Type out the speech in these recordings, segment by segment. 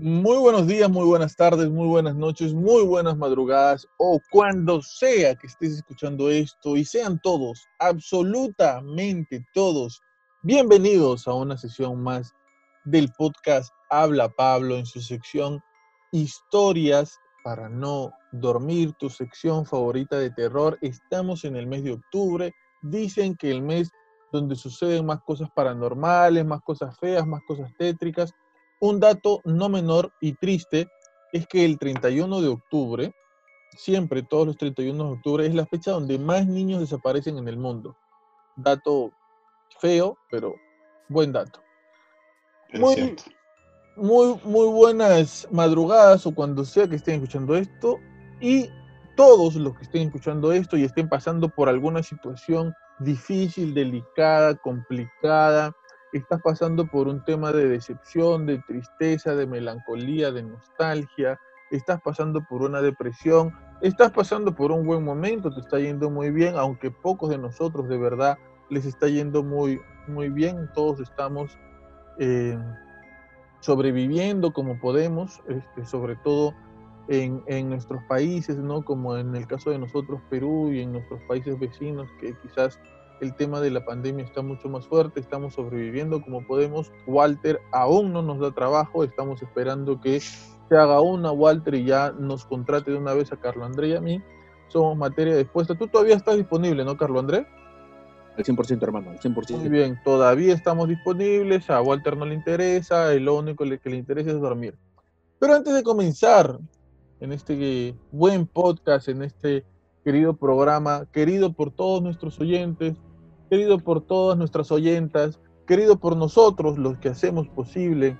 Muy buenos días, muy buenas tardes, muy buenas noches, muy buenas madrugadas o cuando sea que estés escuchando esto y sean todos, absolutamente todos, bienvenidos a una sesión más del podcast Habla Pablo en su sección Historias para no dormir, tu sección favorita de terror. Estamos en el mes de octubre, dicen que el mes donde suceden más cosas paranormales, más cosas feas, más cosas tétricas un dato no menor y triste es que el 31 de octubre, siempre todos los 31 de octubre, es la fecha donde más niños desaparecen en el mundo. Dato feo, pero buen dato. muy, muy, muy buenas madrugadas o cuando sea que estén escuchando esto. Y todos los que estén escuchando esto y estén pasando por alguna situación difícil, delicada, complicada, estás pasando por un tema de decepción, de tristeza, de melancolía, de nostalgia, estás pasando por una depresión, estás pasando por un buen momento, te está yendo muy bien, aunque pocos de nosotros de verdad les está yendo muy, muy bien, todos estamos eh, sobreviviendo como podemos, este, sobre todo en, en, nuestros países, ¿no? como en el caso de nosotros Perú y en nuestros países vecinos, que quizás el tema de la pandemia está mucho más fuerte, estamos sobreviviendo como podemos. Walter aún no nos da trabajo, estamos esperando que se haga una, Walter, y ya nos contrate de una vez a Carlo André y a mí. Somos materia dispuesta. Tú todavía estás disponible, ¿no, Carlo André? Al 100%, hermano, al 100%. Muy bien, todavía estamos disponibles, a Walter no le interesa, lo único que le interesa es dormir. Pero antes de comenzar en este buen podcast, en este querido programa, querido por todos nuestros oyentes, querido por todas nuestras oyentas, querido por nosotros, los que hacemos posible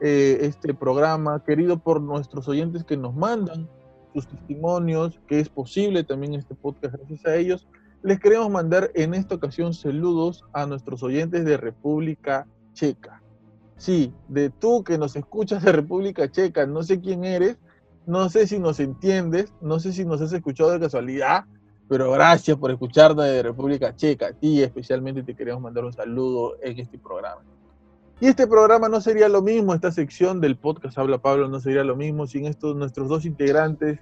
eh, este programa, querido por nuestros oyentes que nos mandan sus testimonios, que es posible también este podcast gracias a ellos. Les queremos mandar en esta ocasión saludos a nuestros oyentes de República Checa. Sí, de tú que nos escuchas de República Checa, no sé quién eres, no sé si nos entiendes, no sé si nos has escuchado de casualidad, pero gracias por escucharnos de República Checa. A ti especialmente te queremos mandar un saludo en este programa. Y este programa no sería lo mismo, esta sección del podcast Habla Pablo no sería lo mismo sin estos nuestros dos integrantes,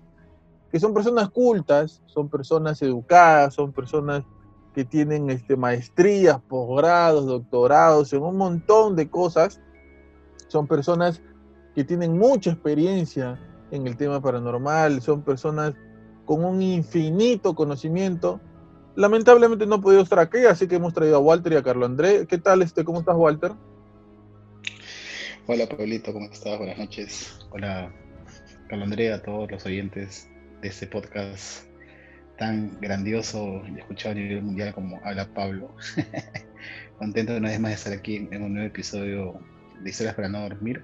que son personas cultas, son personas educadas, son personas que tienen este, maestrías, posgrados, doctorados en un montón de cosas. Son personas que tienen mucha experiencia en el tema paranormal, son personas con un infinito conocimiento. Lamentablemente no he podido estar aquí, así que hemos traído a Walter y a Carlos André. ¿Qué tal? Este, ¿Cómo estás, Walter? Hola, Pablito, ¿cómo estás? Buenas noches. Hola, Carlos André, a todos los oyentes de este podcast tan grandioso y escuchado a nivel mundial como habla Pablo. Contento una vez más de estar aquí en un nuevo episodio de Historias para no dormir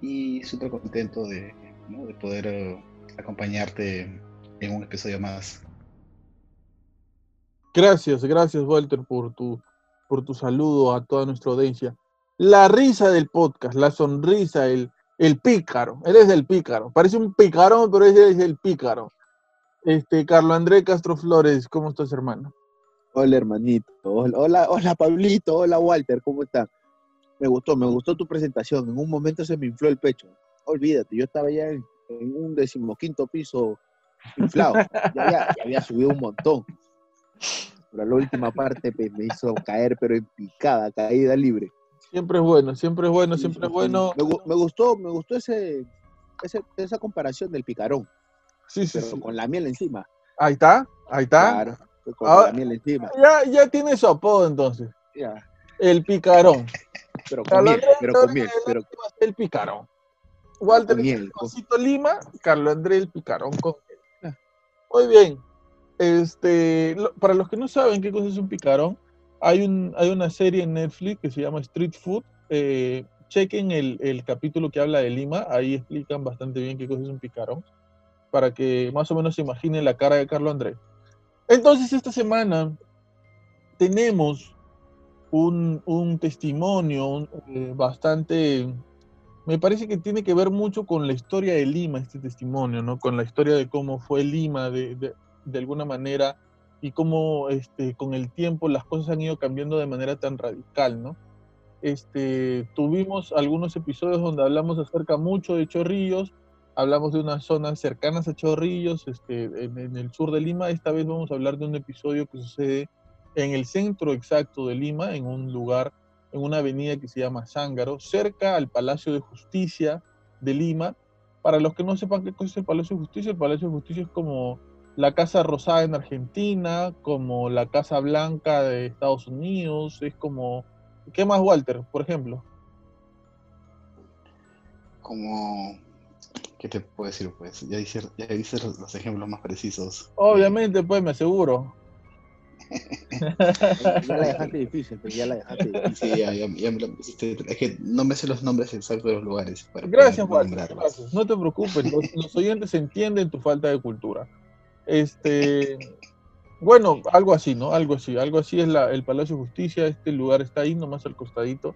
y súper contento de, de poder eh, acompañarte en un episodio más. Gracias, gracias Walter por tu, por tu saludo a toda nuestra audiencia. La risa del podcast, la sonrisa, el, el pícaro, eres el pícaro. Parece un picarón, pero ese es el pícaro. Este, Carlos André Castro Flores, ¿cómo estás, hermano? Hola, hermanito. Hola, hola, Pablito. Hola, Walter, ¿cómo estás? Me gustó, me gustó tu presentación. En un momento se me infló el pecho. Olvídate, yo estaba ya en, en un decimoquinto piso inflado. ya, había, subido un montón. Pero la última parte pues, me hizo caer, pero en picada, caída libre. Siempre es bueno, siempre es bueno, siempre es bueno. Me, gustó, me gustó ese, esa comparación del picarón. Sí, sí, pero con la miel encima. Ahí está, ahí está. Claro, con la miel encima. Ya, ya tiene su apodo entonces. Ya. El picarón. Pero con miel, pero con miel. Pero... El picarón. Walter Cosito Lima, Carlos André el Picarón Muy bien. Este, para los que no saben qué cosa es un picarón, hay, un, hay una serie en Netflix que se llama Street Food. Eh, chequen el, el, capítulo que habla de Lima, ahí explican bastante bien qué cosa es un picarón, para que más o menos se imaginen la cara de Carlos Andrés. Entonces, esta semana tenemos un, un testimonio eh, bastante me parece que tiene que ver mucho con la historia de Lima, este testimonio, ¿no? Con la historia de cómo fue Lima de, de, alguna manera y cómo este, con el tiempo las cosas han ido cambiando de manera tan radical, ¿no? Este, tuvimos algunos episodios donde hablamos acerca mucho de Chorrillos, hablamos de unas zonas cercanas a Chorrillos, este, en, el sur de Lima. Esta vez vamos a hablar de un episodio que sucede en el centro exacto de Lima, en un lugar, en una avenida que se llama Zángaro, cerca al Palacio de Justicia de Lima. Para los que no sepan qué cosa es el Palacio de Justicia, el Palacio de Justicia es como la Casa Rosada en Argentina, como la Casa Blanca de Estados Unidos, es como... ¿Qué más, Walter, por ejemplo? Como ¿Qué te puedo decir, pues? Ya dices ya los, ejemplos más precisos. Obviamente, pues, me aseguro. Ya la dejaste difícil, pero ya la dejaste difícil. Sí, ya, ya, ya me es que no me sé los nombres exactos de los lugares. gracias, Juan. No te preocupes, los, oyentes entienden tu falta de cultura. Este, bueno, algo así, ¿no? Algo así, algo así es la, el Palacio de Justicia, este lugar está ahí nomás al costadito.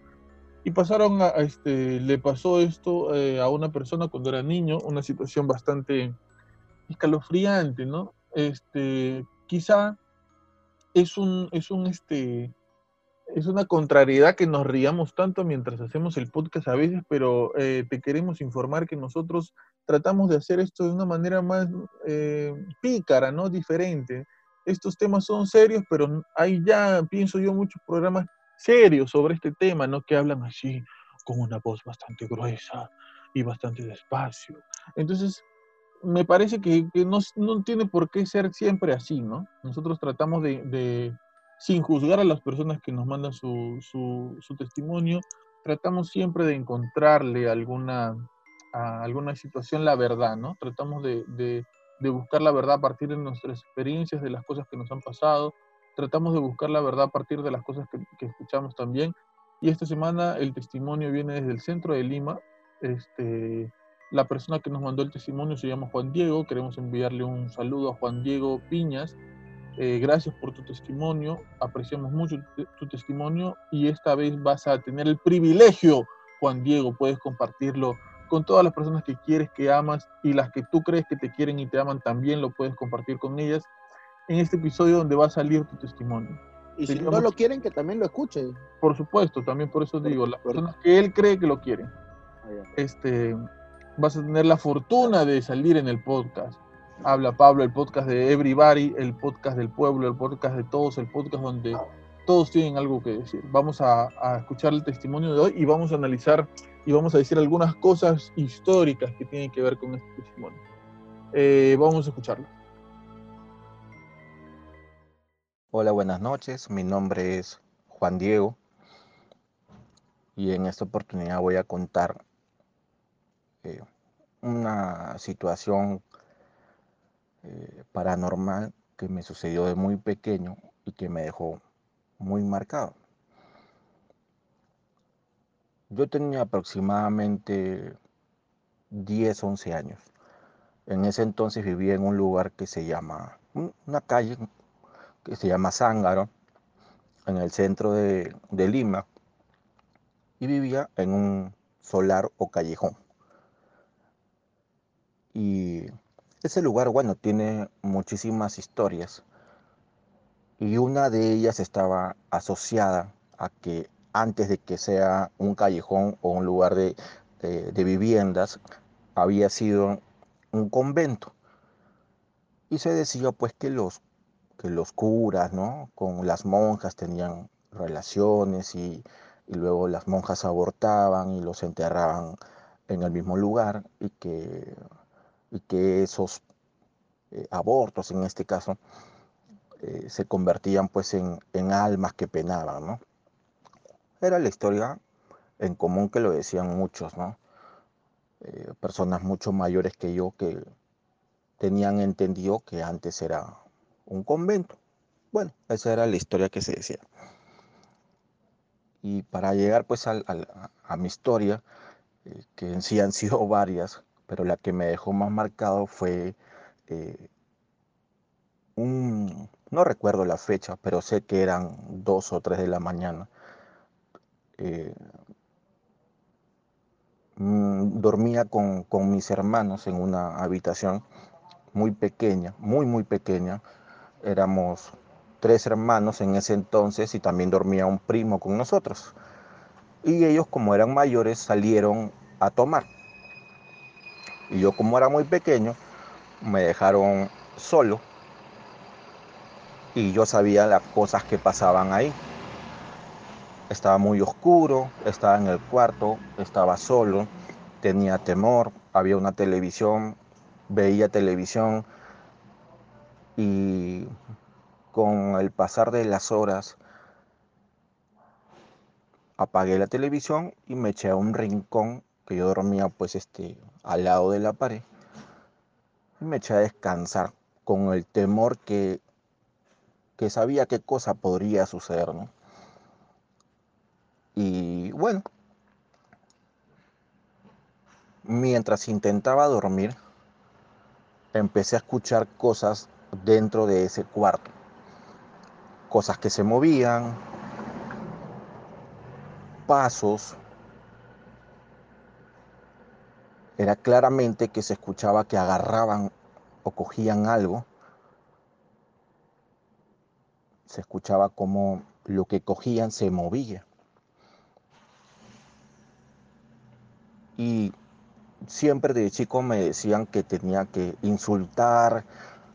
Y pasaron a, este, le pasó esto eh, a una persona cuando era niño, una situación bastante escalofriante, ¿no? Este, quizá es un, es un, este, es una contrariedad que nos riamos tanto mientras hacemos el podcast a veces, pero eh, te queremos informar que nosotros tratamos de hacer esto de una manera más eh, pícara, ¿no? Diferente. Estos temas son serios, pero hay ya, pienso yo, muchos programas serios sobre este tema, ¿no? Que hablan así, con una voz bastante gruesa y bastante despacio. Entonces, me parece que, no, tiene por qué ser siempre así, ¿no? Nosotros tratamos de, sin juzgar a las personas que nos mandan su, su, testimonio, tratamos siempre de encontrarle alguna, a alguna situación la verdad, ¿no? Tratamos de, de buscar la verdad a partir de nuestras experiencias, de las cosas que nos han pasado, tratamos de buscar la verdad a partir de las cosas que, escuchamos también. Y esta semana el testimonio viene desde el centro de Lima. Este, la persona que nos mandó el testimonio se llama Juan Diego. Queremos enviarle un saludo a Juan Diego Piñas. Eh, gracias por tu testimonio. Apreciamos mucho tu, testimonio y esta vez vas a tener el privilegio, Juan Diego, puedes compartirlo con todas las personas que quieres, que amas y las que tú crees que te quieren y te aman también lo puedes compartir con ellas en este episodio donde va a salir tu testimonio. Y si no lo quieren, que también lo escuchen. Por supuesto, también por eso digo, las personas que él cree que lo quieren. Este, vas a tener la fortuna de salir en el podcast. Habla Pablo, el podcast de Everybody, el podcast del pueblo, el podcast de todos, el podcast donde todos tienen algo que decir. Vamos a, escuchar el testimonio de hoy y vamos a analizar y vamos a decir algunas cosas históricas que tienen que ver con este testimonio. Eh, vamos a escucharlo. Hola, buenas noches. Mi nombre es Juan Diego y en esta oportunidad voy a contar una situación eh, paranormal que me sucedió de muy pequeño y que me dejó muy marcado. Yo tenía aproximadamente 10, 11 años. En ese entonces vivía en un lugar que se llama, una calle que se llama Zángaro, en el centro de, Lima, y vivía en un solar o callejón. Y ese lugar, bueno, tiene muchísimas historias. Y una de ellas estaba asociada a que antes de que sea un callejón o un lugar de, de viviendas, había sido un convento. Y se decía pues que los que los curas, ¿no? Con las monjas tenían relaciones y, luego las monjas abortaban y los enterraban en el mismo lugar y que, y que esos eh, abortos, en este caso, eh, se convertían pues en, almas que penaban, ¿no? Era la historia en común que lo decían muchos, ¿no? Eh, personas mucho mayores que yo que tenían entendido que antes era un convento. Bueno, esa era la historia que se decía. Y para llegar pues a mi historia, que en sí han sido varias, pero la que me dejó más marcado fue eh, un, no recuerdo la fecha, pero sé que eran dos o tres de la mañana. Eh, mm, dormía con, con mis hermanos en una habitación muy pequeña, muy, muy pequeña, éramos tres hermanos en ese entonces y también dormía un primo con nosotros. Y ellos como eran mayores salieron a tomar. Y yo como era muy pequeño, me dejaron solo. Y yo sabía las cosas que pasaban ahí. Estaba muy oscuro, estaba en el cuarto, estaba solo, tenía temor, había una televisión, veía televisión y con el pasar de las horas apagué la televisión y me eché a un rincón que yo dormía pues este al lado de la pared y me eché a descansar con el temor que, que sabía qué cosa podría suceder. Y bueno, mientras intentaba dormir, empecé a escuchar cosas dentro de ese cuarto. Cosas que se movían, pasos. Era claramente que se escuchaba que agarraban o cogían algo. Se escuchaba como lo que cogían se movía. Y siempre de chico me decían que tenía que insultar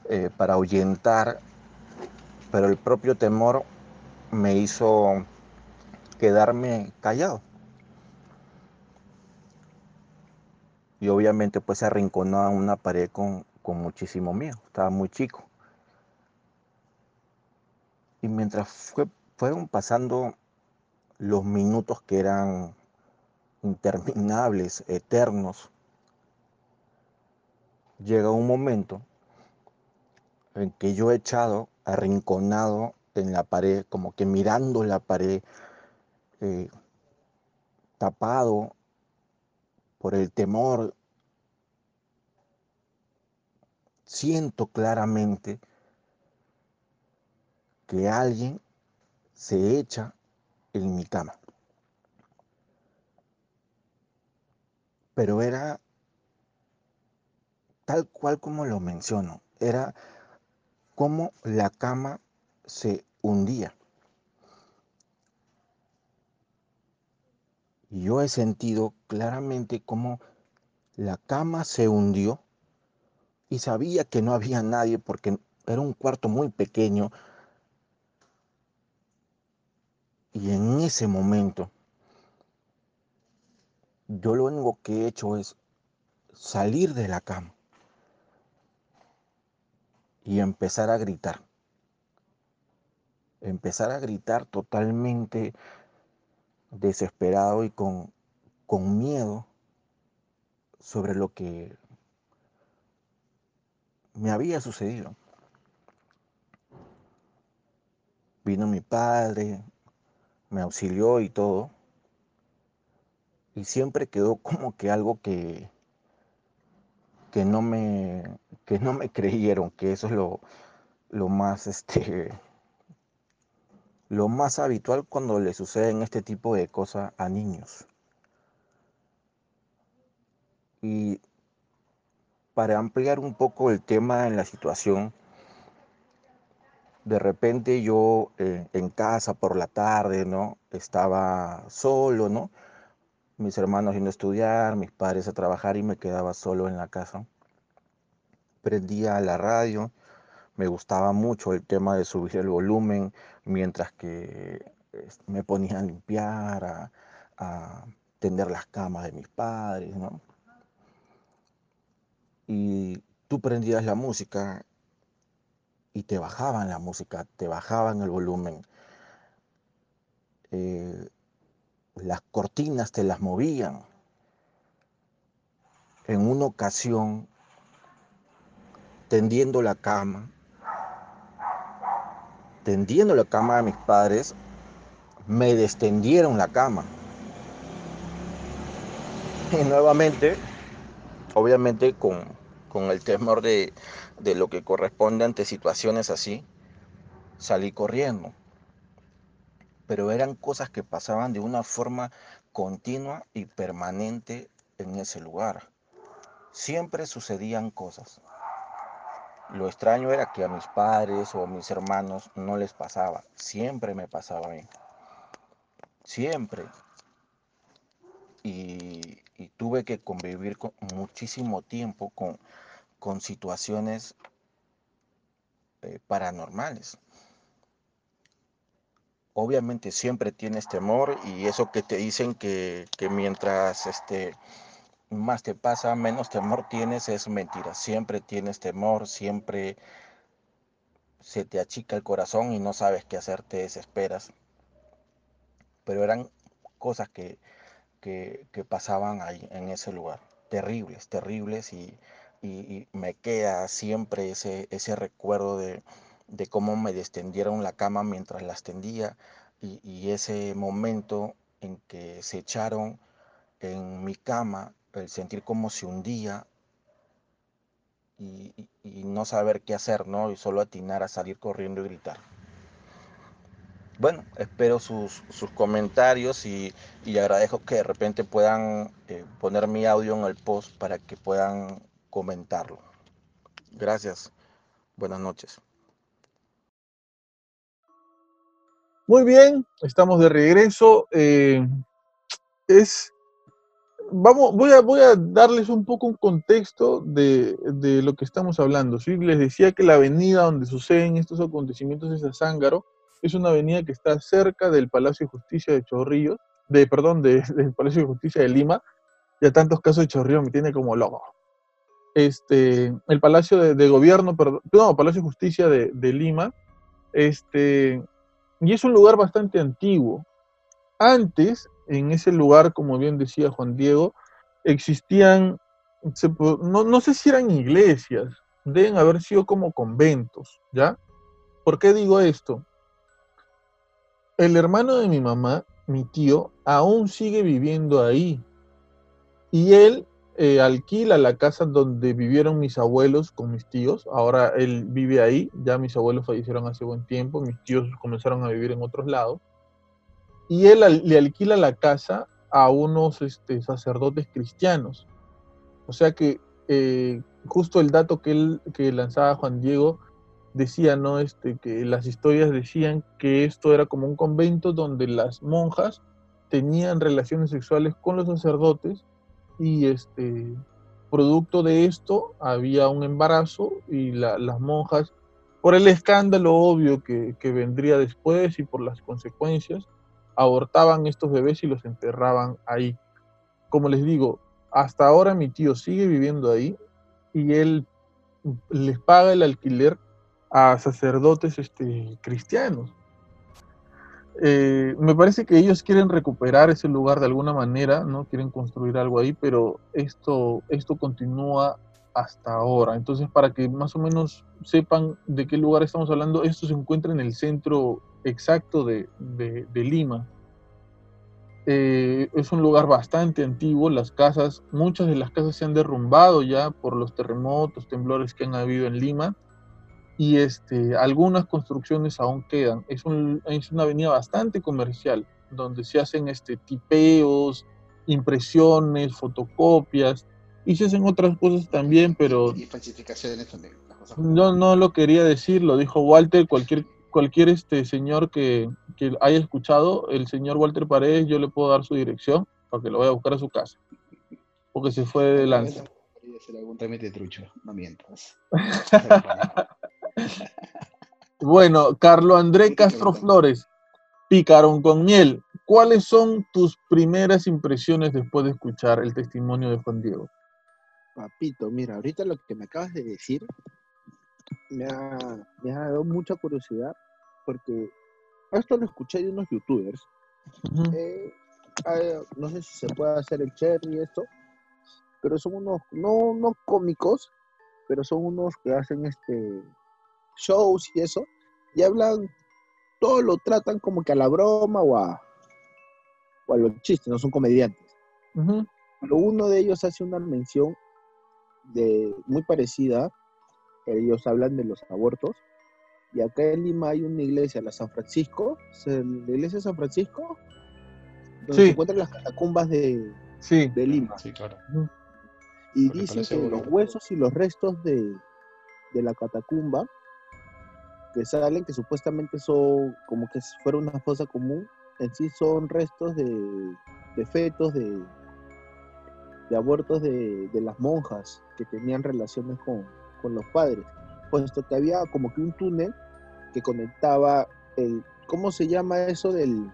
eh, para ahuyentar, pero el propio temor me hizo quedarme callado. Y obviamente pues se a una pared con, con muchísimo miedo, estaba muy chico. Y mientras fue, fueron pasando los minutos que eran interminables, eternos, llega un momento en que yo he echado, arrinconado en la pared, como que mirando la pared, eh, tapado por el temor, siento claramente que alguien se echa en mi cama. pero era tal cual como lo menciono, era como la cama se hundía. Yo he sentido claramente cómo la cama se hundió y sabía que no había nadie porque era un cuarto muy pequeño. Y en ese momento yo lo único que he hecho es salir de la cama y empezar a gritar. Empezar a gritar totalmente desesperado y con, con miedo sobre lo que me había sucedido. Vino mi padre, me auxilió y todo y siempre quedó como que algo que, que, no, me, que no me creyeron, que eso es lo, lo más este, lo más habitual cuando le suceden este tipo de cosas a niños. Y para ampliar un poco el tema en la situación, de repente yo eh, en casa por la tarde, ¿no? Estaba solo, ¿no? mis hermanos yendo a estudiar, mis padres a trabajar y me quedaba solo en la casa. Prendía la radio, me gustaba mucho el tema de subir el volumen mientras que me ponía a limpiar, a, tender las camas de mis padres, ¿no? Y tú prendías la música y te bajaban la música, te bajaban el volumen. Eh, las cortinas te las movían. En una ocasión, tendiendo la cama, tendiendo la cama de mis padres, me destendieron la cama. Y nuevamente, obviamente con, con el temor de, de lo que corresponde ante situaciones así, salí corriendo pero eran cosas que pasaban de una forma continua y permanente en ese lugar. Siempre sucedían cosas. Lo extraño era que a mis padres o a mis hermanos no les pasaba. Siempre me pasaba a mí. Siempre. y, tuve que convivir con muchísimo tiempo con, con situaciones eh, paranormales. Obviamente siempre tienes temor y eso que te dicen que, que mientras este, más te pasa, menos temor tienes, es mentira. Siempre tienes temor, siempre se te achica el corazón y no sabes qué hacer, te desesperas. Pero eran cosas que, que, pasaban ahí en ese lugar. Terribles, terribles y, y, me queda siempre ese, ese recuerdo de, de, cómo me destendieron la cama mientras la extendía y, y, ese momento en que se echaron en mi cama, el sentir cómo se hundía y, y no saber qué hacer, ¿no? Y solo atinar a salir corriendo y gritar bueno, espero sus, sus comentarios y, y, agradezco que de repente puedan eh, poner mi audio en el post para que puedan comentarlo. Gracias. Buenas noches. Muy bien, estamos de regreso. Eh, es, vamos, voy a, voy a darles un poco un contexto de, de lo que estamos hablando. ¿sí? Les decía que la avenida donde suceden estos acontecimientos es Zángaro. Es una avenida que está cerca del Palacio de Justicia de Chorrillos, de, perdón, de, del Palacio de Justicia de Lima. Ya tantos casos de Chorrillos me tiene como loco este, el Palacio de, de Gobierno, perdón, no, Palacio de Justicia de, de, Lima, este, y es un lugar bastante antiguo. Antes, en ese lugar, como bien decía Juan Diego, existían, no, no sé si eran iglesias, deben haber sido como conventos, ¿ya? ¿Por qué digo esto? El hermano de mi mamá, mi tío, aún sigue viviendo ahí. Y él eh, alquila la casa donde vivieron mis abuelos con mis tíos. Ahora él vive ahí. Ya mis abuelos fallecieron hace buen tiempo. Mis tíos comenzaron a vivir en otros lados. Y él le alquila la casa a unos este, sacerdotes cristianos. O sea que eh, justo el dato que él que lanzaba Juan Diego decía, ¿no? Este, que las historias decían que esto era como un convento donde las monjas tenían relaciones sexuales con los sacerdotes y este, producto de esto había un embarazo y la, las monjas, por el escándalo obvio que, vendría después y por las consecuencias, abortaban estos bebés y los enterraban ahí. Como les digo, hasta ahora mi tío sigue viviendo ahí y él les paga el alquiler a sacerdotes este, cristianos. Eh, me parece que ellos quieren recuperar ese lugar de alguna manera, ¿no? Quieren construir algo ahí, pero esto, esto continúa hasta ahora. Entonces, para que más o menos sepan de qué lugar estamos hablando, esto se encuentra en el centro exacto de, de, Lima. Eh, es un lugar bastante antiguo, las casas, muchas de las casas se han derrumbado ya por los terremotos, temblores que han habido en Lima y este, algunas construcciones aún quedan. Es, es, una avenida bastante comercial, donde se hacen este, tipeos, impresiones, fotocopias, y se hacen otras cosas también, pero... Y falsificaciones también. Yo no lo quería decir, lo dijo Walter, cualquier, cualquier este señor que, que haya escuchado, el señor Walter Paredes, yo le puedo dar su dirección para que lo vaya a buscar a su casa, porque se fue de lanza. hacer algún trámite trucho, no mientas. Bueno, Carlo André Castro Flores, Picaron con miel. ¿Cuáles son tus primeras impresiones después de escuchar el testimonio de Juan Diego? Papito, mira, ahorita lo que me acabas de decir me ha, me ha dado mucha curiosidad porque esto lo escuché de unos youtubers. Uh -huh. eh, eh, no sé si se puede hacer el cherry esto, pero son unos, no, no cómicos, pero son unos que hacen este shows y eso, y hablan, todo lo tratan como que a la broma o a, o a los chistes, no son comediantes. Uh -huh. Pero uno de ellos hace una mención de, muy parecida, ellos hablan de los abortos, y acá en Lima hay una iglesia, la San Francisco, la iglesia de San Francisco, donde sí. se encuentran las catacumbas de, sí. de Lima. Sí, claro. Y dicen que los huesos y los restos de, de la catacumba que salen, que supuestamente son como que fuera una fosa común, en sí son restos de, de fetos de, de abortos de, de las monjas que tenían relaciones con, con los padres, puesto que había como que un túnel que conectaba el, ¿cómo se llama eso del,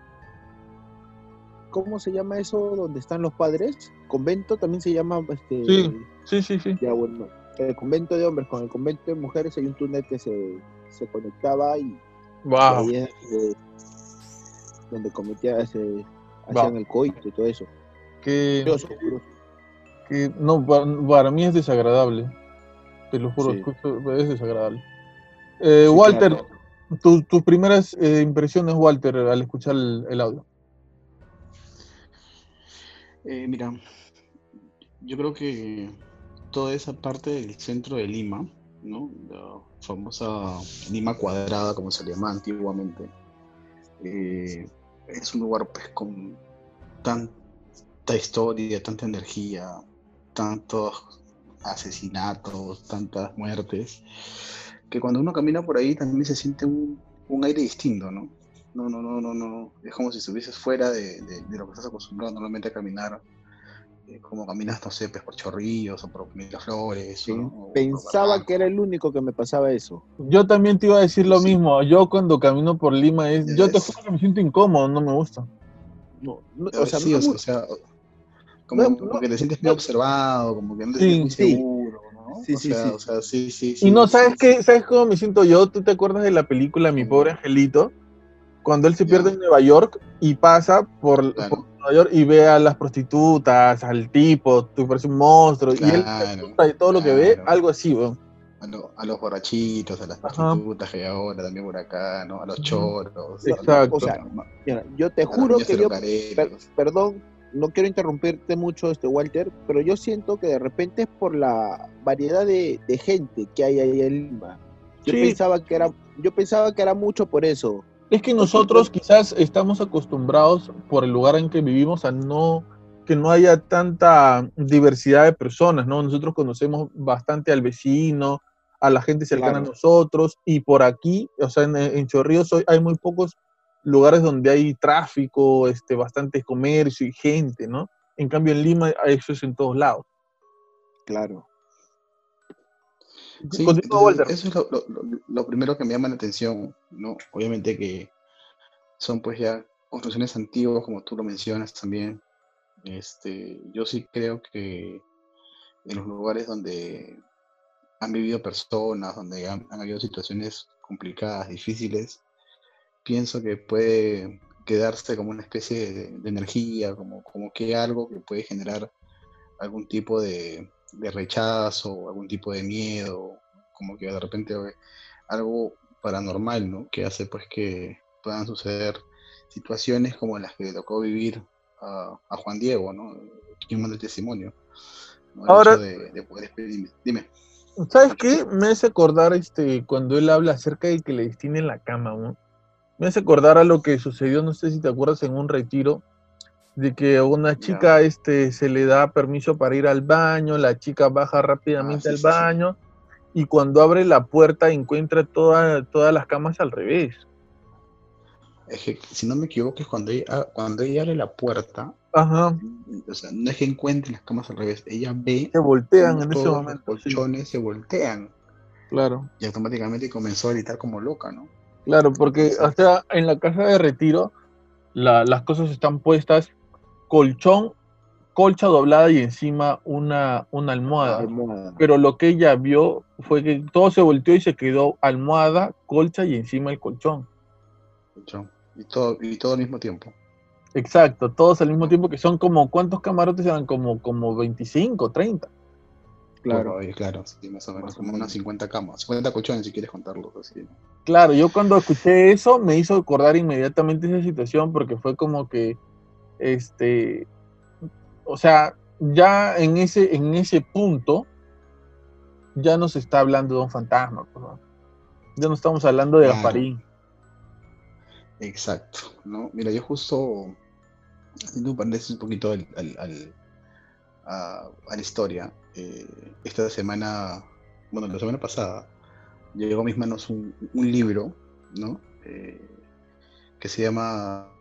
¿cómo se llama eso donde están los padres? Convento también se llama, este, Sí. Sí, sí, sí. ya bueno, el convento de hombres con el convento de mujeres hay un túnel que se, se conectaba y, y Wow. ahí es eh, donde cometía, se hacían Wow. el coito y todo eso. Curioso. Que no, para, para mí es desagradable. Te lo juro, Sí. escucho- es desagradable. Eh, Sí, Walter, claro. tu- tus primeras eh, impresiones, Walter, al escuchar el, el audio. Eh, mira, yo creo que toda esa parte del centro de Lima, ¿no? La famosa Lima cuadrada, como se le llamaba antiguamente, eh, es un lugar pues con tanta historia, tanta energía, tantos asesinatos, tantas muertes, que cuando uno camina por ahí también se siente un, un aire distinto, ¿no? No, no, no, no, no. Es como si estuvieses fuera de, de- de lo que estás acostumbrado normalmente a caminar. eh, como caminas, no sé, pues por Chorrillos o por Miraflores. Sí. ¿no? O por Pensaba que era el único que me pasaba eso. Yo también te iba a decir lo Sí. mismo. Yo cuando camino por Lima, es, yo te Es- juro que me siento incómodo, no me gusta. No, no, o sea, sí, no o sea, mu- o sea, como, no, como no, que te sientes no. medio observado, como que no te Sí, sientes muy sí. seguro, ¿no? Sí, o sí, sea, sí. o sea, sí, sí, Y sí, no, sí, ¿sabes qué? ¿Sabes cómo me siento yo? ¿Tú te acuerdas de la película Mi pobre angelito? Cuando él se pierde en Nueva York y pasa por, Claro. por Nueva York y ve a las prostitutas, al tipo, te parece un monstruo, y él se Claro, de todo lo que ve, claro. algo así, weón. A, lo- a los borrachitos, a las prostitutas que ahora también por acá, ¿no? A los choros. Exacto. O sea, los- yo te los juro que yo, per- perdón, no quiero interrumpirte mucho, este Walter, pero yo siento que de repente es por la variedad de, de gente que hay ahí en Lima. Yo Sí. pensaba que era, yo pensaba que era mucho por eso. Es que nosotros quizás estamos acostumbrados por el lugar en que vivimos a no que no haya tanta diversidad de personas, ¿no? Nosotros conocemos bastante al vecino, a la gente cercana Claro. a nosotros, y por aquí, o sea, en, en Chorrillos hay muy pocos lugares donde hay tráfico, este, bastante comercio y gente, ¿no? En cambio en Lima eso es en todos lados. Claro. Sí, Walter. eso es lo, lo- lo- lo primero que me llama la atención, ¿no? Obviamente que son pues ya construcciones antiguas, como tú lo mencionas también. Este, yo sí creo que en los lugares donde han vivido personas, donde han, han habido situaciones complicadas, difíciles, pienso que puede quedarse como una especie de, de energía, como, como que algo que puede generar algún tipo de, de rechazo, algún tipo de miedo, como que de repente algo paranormal, ¿no? Que hace pues que puedan suceder situaciones como las que le tocó vivir a, a Juan Diego, ¿no? Quien manda el testimonio. ¿no? El Ahora- de, de poder dime, dime. ¿Sabes qué? Me hace acordar este, cuando él habla acerca de que le destinen la cama, ¿no? Me hace acordar a lo que sucedió, no sé si te acuerdas, en un retiro, de que a una chica este, se le da permiso para ir al baño, la chica baja rápidamente Ah, sí, al sí, sí. baño y cuando abre la puerta encuentra toda- todas las camas al revés. Es que, si no me equivoco, es cuando ella, cuando ella abre la puerta, Ajá, o sea, no es que encuentre las camas al revés, ella ve se voltean en ese todos los momento. sí, colchones se voltean claro. y automáticamente comenzó a gritar como loca, ¿no? Claro, porque, o sea, en la casa de retiro, la- las cosas están puestas, colchón, colcha doblada y encima una, una almohada. Almohada. Pero lo que ella vio fue que todo se volteó y se quedó almohada, colcha y encima el colchón. Colchón. Y todo, y todo al mismo tiempo. Exacto, todos al mismo tiempo que son como, ¿cuántos camarotes eran? Como, como 25, 30. Claro. Ahí, claro, sí, más o menos, como menos. unas 50 camas, 50 colchones si quieres contarlos así. ¿no? Claro, yo cuando escuché eso me hizo acordar inmediatamente esa situación porque fue como que, este, o sea, ya en ese, en ese punto, ya no se está hablando de un fantasma, pues, ¿no? ya no estamos hablando de Claro. Gasparín. Exacto, ¿no? Mira, yo justo haciendo un paréntesis un poquito al, al- al- a, a la historia, eh, esta semana, bueno, la semana pasada, llegó a mis manos un, un libro, ¿no? Eh, que se llama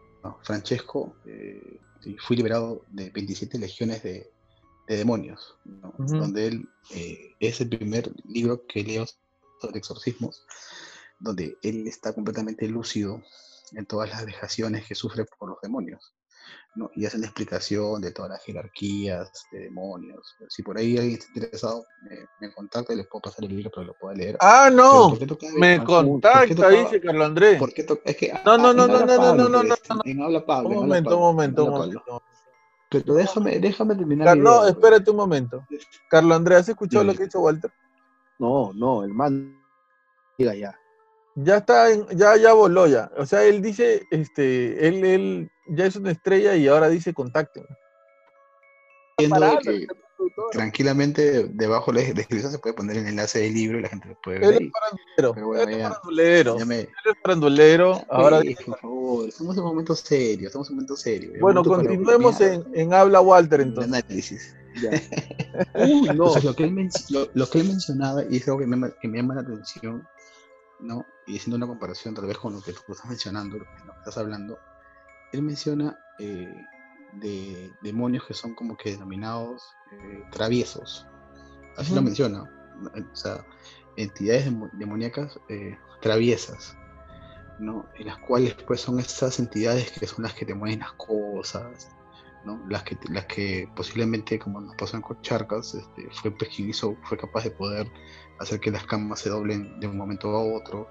Francesco, eh, sí, fui liberado de 27 legiones de, de demonios, donde él es el primer libro que leo sobre exorcismos, donde él está completamente lúcido en todas las vejaciones que sufre por los demonios. ¿No? Y hace una explicación de todas las jerarquías de demonios. Si por ahí alguien está interesado, me, me contacta y les puedo pasar el libro para que lo pueda leer. Ah, no. ¿por qué tocaba- Me ¿por qué contacta, dice Carlos Andrés. por qué es que, No, no, no, no, no, no, no, no, pues, no, no. En habla Pablo. Un momento, un momento, un momento. Pero déjame, déjame terminar. Car- mi no, idea, pues. espérate un momento. Carlos Andrés, ¿has escuchado Dime. lo que ha dicho Walter? No, no, hermano. Diga ya. Ya está, en- ya, ya voló ya. O sea, él dice, este, él, él ya es una estrella y ahora dice contacten. Entiendo de que tranquilamente debajo de la descripción se puede poner el enlace del libro y la gente lo puede ver Él es farandulero. Bueno, él es farandulero. Me- Él es farandulero. Ahora Oye, por favor, estamos en un momento serio, estamos en un momento serio. Bueno, momento continuemos en, en habla Walter en entonces. análisis. Ya. Uy, no. Entonces, lo, que él men- lo, lo que él mencionaba, y es algo que me, llama- que me llama la atención, ¿no? y haciendo una comparación tal vez con lo que tú estás mencionando, lo que estás hablando, él menciona eh, de demonios que son como que denominados eh, traviesos. Así lo menciona. O sea, entidades demo- demoníacas eh, traviesas. ¿no? En las cuales pues son estas entidades que son las que te mueven las cosas, ¿no? Las que, las que posiblemente, como nos pasó en Cocharcas, este, fue pues, quien hizo, fue capaz de poder hacer que las camas se doblen de un momento a otro,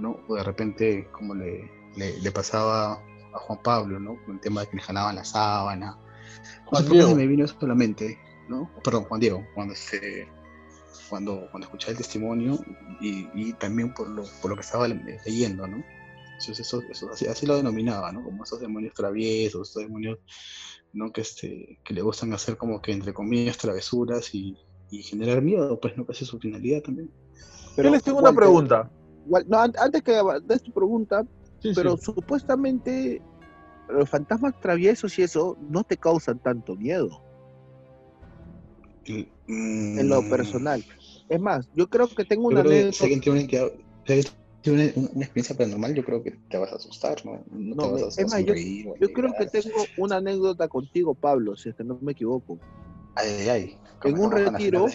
¿no? O de repente, como le, le, le pasaba a Juan Pablo, ¿no? Con el tema de que le jalaban la sábana. Juan No Diego. me vino eso a la mente, ¿no? Perdón, Juan Diego, cuando este, cuando, cuando escuché el testimonio y, y también por lo, por lo que estaba le- leyendo, ¿no? Entonces eso, eso así, así lo denominaba, ¿no? Como esos demonios traviesos, esos demonios, ¿no? Que, este, que le gustan hacer como que entre comillas travesuras y, y generar miedo, pues no que es su finalidad también. Yo les tengo una Walter, pregunta. Wal- no, an- antes que des tu pregunta, Sí, pero sí. supuestamente los fantasmas traviesos y eso no te causan tanto miedo en lo mm, personal. Es más, yo creo que tengo Yo una anécdota. si alguien tiene una, una, una experiencia paranormal, yo creo que te vas a asustar, ¿no? No, No, te vas a es más, yo- sonreír o a Yo creo que tengo una anécdota contigo, Pablo, si es que no me equivoco. Ay, ay, ay. En un retiro-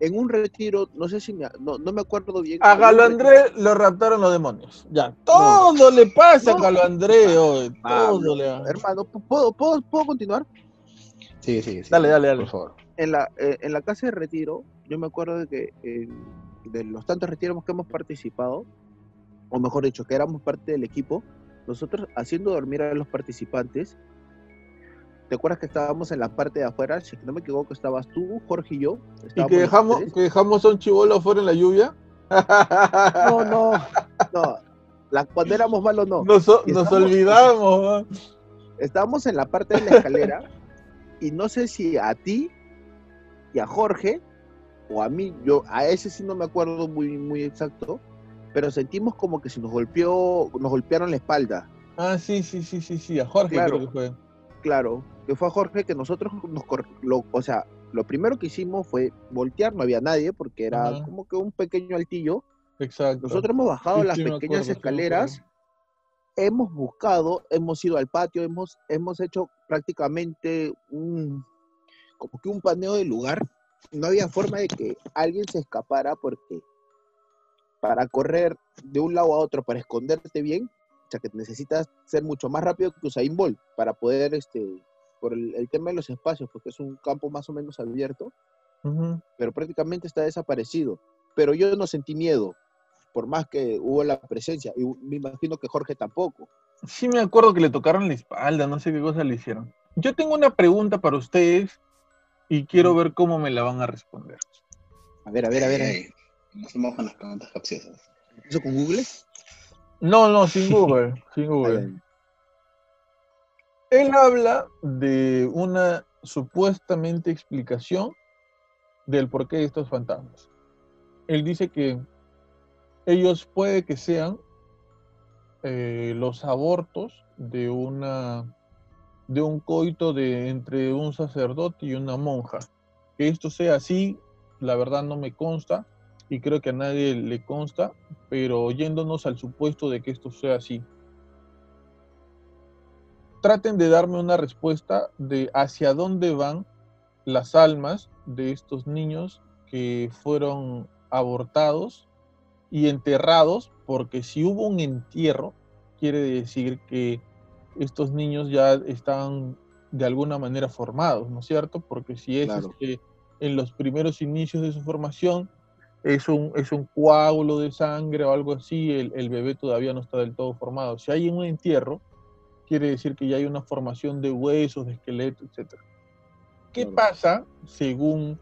En un retiro, no sé si me, no, no me acuerdo bien. A Galo Andrés lo raptaron los demonios. Ya, todo le pasa No. a Galo Andrés, oye, Pablo, todo le Hermano, ¿puedo, puedo, ¿puedo continuar? Sí, sí, sí. Dale, dale, dale. Por favor. en la, eh, en la casa de retiro, yo me acuerdo de que eh, de los tantos retiros que hemos participado, o mejor dicho, que éramos parte del equipo, nosotros haciendo dormir a los participantes, ¿te acuerdas que estábamos en la parte de afuera? Si no me equivoco, estabas tú, Jorge y yo. Y que dejamos, que dejamos a un chivolo afuera en la lluvia. No, no, no. La, cuando éramos malos, no. Nos, nos olvidamos. Estábamos en la parte de la escalera y no sé si a ti y a Jorge o a mí, yo a ese sí no me acuerdo muy, muy exacto, pero sentimos como que si nos golpeó, nos golpearon la espalda. Ah, sí, sí, sí, sí, sí, a Jorge Claro. creo que fue. Claro, que fue a Jorge que nosotros nos lo, o sea, lo primero que hicimos fue voltear, no había nadie porque era como que un pequeño altillo. Exacto. Nosotros hemos bajado Sí, las sí pequeñas acuerdo, escaleras, hemos buscado, hemos ido al patio, hemos, hemos hecho prácticamente un, como que un paneo del lugar. No había forma de que alguien se escapara porque para correr de un lado a otro, para esconderte bien, o sea que necesitas ser mucho más rápido que Usain Bolt para poder, este, por el, el tema de los espacios, porque es un campo más o menos abierto, pero prácticamente está desaparecido. Pero yo no sentí miedo, por más que hubo la presencia, y me imagino que Jorge tampoco. Sí me acuerdo que le tocaron la espalda, no sé qué cosa le hicieron. Yo tengo una pregunta para ustedes y quiero ver cómo me la van a responder. A ver, a ver, a ver. Ay, Nos vamos con las preguntas capciosas. ¿Eso con Google? No, no, sin Google, sin Google. Él habla de una supuestamente explicación del porqué de estos fantasmas. Él dice que ellos puede que sean eh, los abortos de una de un coito de entre un sacerdote y una monja. Que esto sea así, la verdad no me consta y creo que a nadie le consta, pero yéndonos al supuesto de que esto sea así, traten de darme una respuesta de hacia dónde van las almas de estos niños que fueron abortados y enterrados, porque si hubo un entierro, quiere decir que estos niños ya están de alguna manera formados, ¿no es cierto? Porque si es este, en los primeros inicios de su formación, es un, es un coágulo de sangre o algo así, el, el, bebé todavía no está del todo formado. Si hay un entierro, quiere decir que ya hay una formación de huesos, de esqueleto, etc. ¿Qué pasa según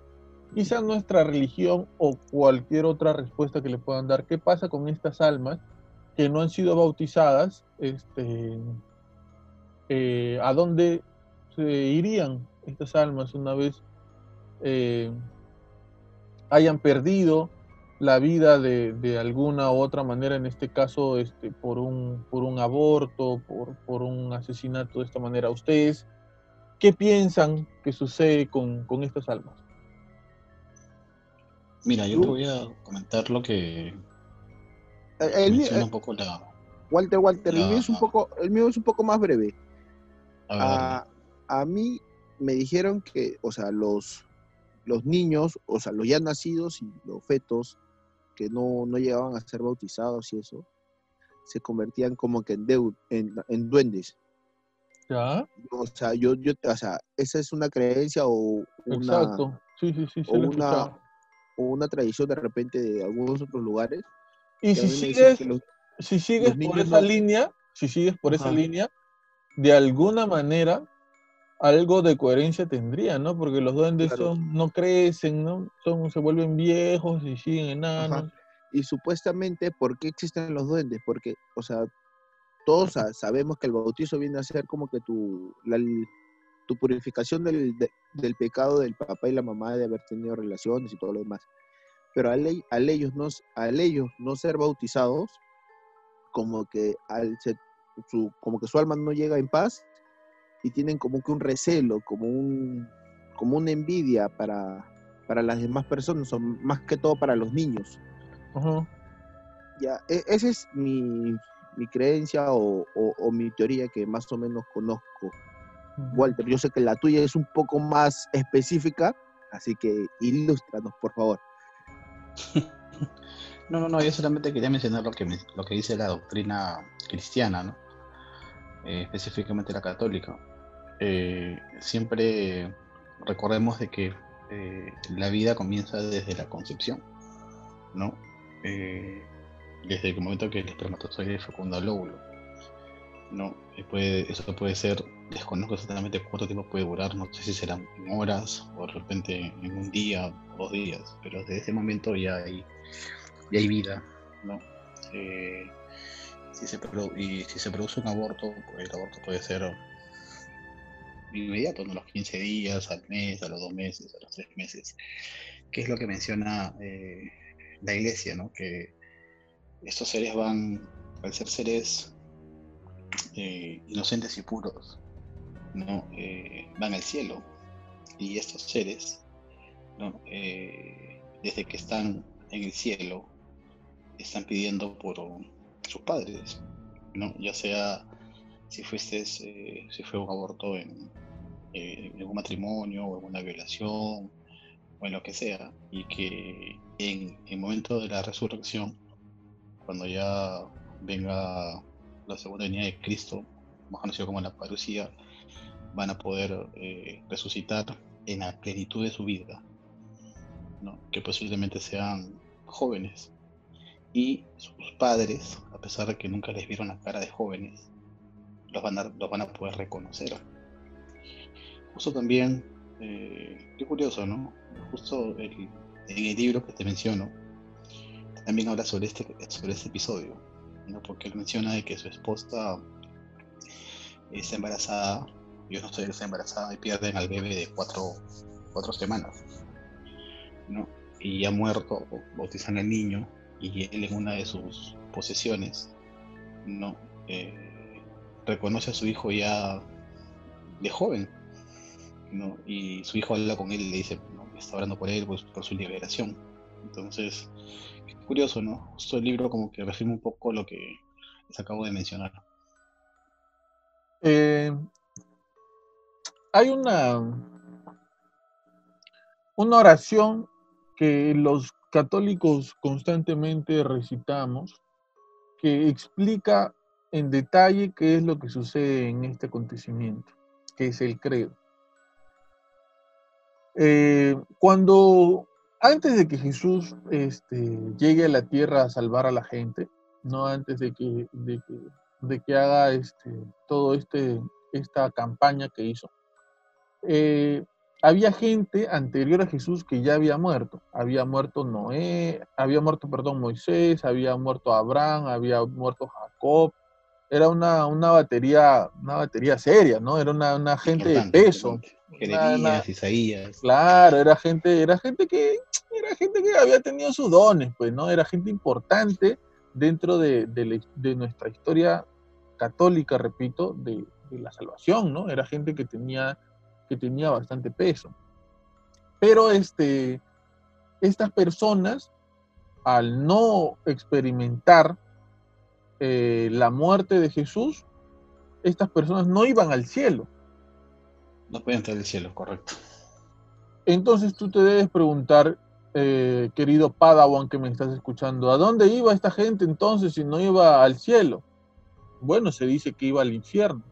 quizá nuestra religión o cualquier otra respuesta que le puedan dar? ¿Qué pasa con estas almas que no han sido bautizadas? Este, eh, ¿A dónde se irían estas almas una vez eh, hayan perdido la vida de, alguna u otra manera, en este caso este, por, un, por un aborto, por, por un asesinato de esta manera. ¿Ustedes qué piensan que sucede con, con estas almas? Mira, yo te voy a comentar lo que el, mío, un poco la, Walter, Walter, el mío es un poco, el mío es un poco más breve. A, a, mí me dijeron que, o sea, los, los niños, o sea, los ya nacidos y los fetos que no, no llegaban a ser bautizados y eso, se convertían como que en, en, en duendes. ¿Ya? O sea, yo, yo, o sea, esa es una creencia o una, Exacto. Sí, sí, sí, o una, o una tradición de repente de algunos otros lugares. Y si sigues, si sigues por esa línea, si sigues por esa línea, de alguna manera algo de coherencia tendría, ¿no? Porque los duendes son, no crecen, ¿no? Son, se vuelven viejos y siguen enanos. Y supuestamente, ¿por qué existen los duendes? Porque, o sea, todos sabemos que el bautizo viene a ser como que tu, tu purificación del, del, pecado del papá y la mamá de haber tenido relaciones y todo lo demás. Pero al, al, ellos, no, al ellos no ser bautizados, como que, al, su, como que su alma no llega en paz, y tienen como que un recelo, como un como una envidia para, para las demás personas, o más que todo para los niños. Ya, e, esa es mi, mi creencia o, o, mi teoría que más o menos conozco. Walter, yo sé que la tuya es un poco más específica, así que ilústranos, por favor. No, no, no, yo solamente quería mencionar lo que, lo que dice la doctrina cristiana, ¿no? Eh, específicamente la católica. Eh, siempre recordemos de que eh, la vida comienza desde la concepción, ¿no? Eh, desde el momento que el espermatozoide fecunda el óvulo, ¿no? Puede, eso puede ser, desconozco exactamente cuánto tiempo puede durar, no sé si serán horas o de repente en un día o dos días, pero desde ese momento ya hay, ya hay vida, ¿no? se, y si se produce un aborto, el aborto puede ser inmediato, ¿no? los 15 días, al mes, a los dos meses, a los tres meses, que es lo que menciona eh, la iglesia, ¿no? que estos seres van, al ser seres eh, inocentes y puros, ¿no? Eh, van al cielo. Y estos seres, ¿no? desde que están en el cielo, están pidiendo por sus padres, ¿no? ya sea si fuiste si fue un aborto en, eh, en un matrimonio o en violación o en lo que sea, y que en el momento de la resurrección, cuando ya venga la segunda venida de Cristo, más conocido como la parucía, van a poder eh, resucitar en la plenitud de su vida, que posiblemente sean jóvenes. Y sus padres, a pesar de que nunca les vieron la cara de jóvenes, los van a, los van a poder reconocer justo también, eh, qué curioso, ¿no? Justo en el libro que te menciono, también habla sobre este, sobre este episodio, ¿no? Porque él menciona de que su esposa está embarazada, yo no estoy está embarazada y pierden al bebé de cuatro, cuatro semanas, ¿no? Y ha muerto, bautizan al niño, y él en una de sus posesiones, ¿no? Eh, reconoce a su hijo ya de joven, y su hijo habla con él y le dice, ¿no? está hablando por él, pues, por su liberación. Entonces, curioso, ¿no? Justo libro como que resume un poco lo que les acabo de mencionar. Eh, hay una una oración que los católicos constantemente recitamos, que explica en detalle qué es lo que sucede en este acontecimiento, que es el credo. Eh, cuando antes de que Jesús este, llegue a la tierra a salvar a la gente, no antes de que, de que, haga este, todo este, esta campaña que hizo, eh, había gente anterior a Jesús que ya había muerto. Había muerto Noé, había muerto, perdón, Moisés, había muerto Abraham, había muerto Jacob. Era una, una batería, una batería seria, ¿no? Era una, una gente de peso. Jeremías, Isaías. Claro, era gente, era gente que, era gente que había tenido sus dones, pues, ¿no? Era gente importante dentro de, de, la, de nuestra historia católica, repito, de, de la salvación, ¿no? Era gente que tenía que tenía bastante peso. Pero este, estas personas, al no experimentar eh, la muerte de Jesús, estas personas no iban al cielo. No pueden entrar al cielo, correcto. Entonces tú te debes preguntar, eh, querido Padawan que me estás escuchando, ¿a dónde iba esta gente entonces si no iba al cielo? Bueno, se dice que iba al infierno.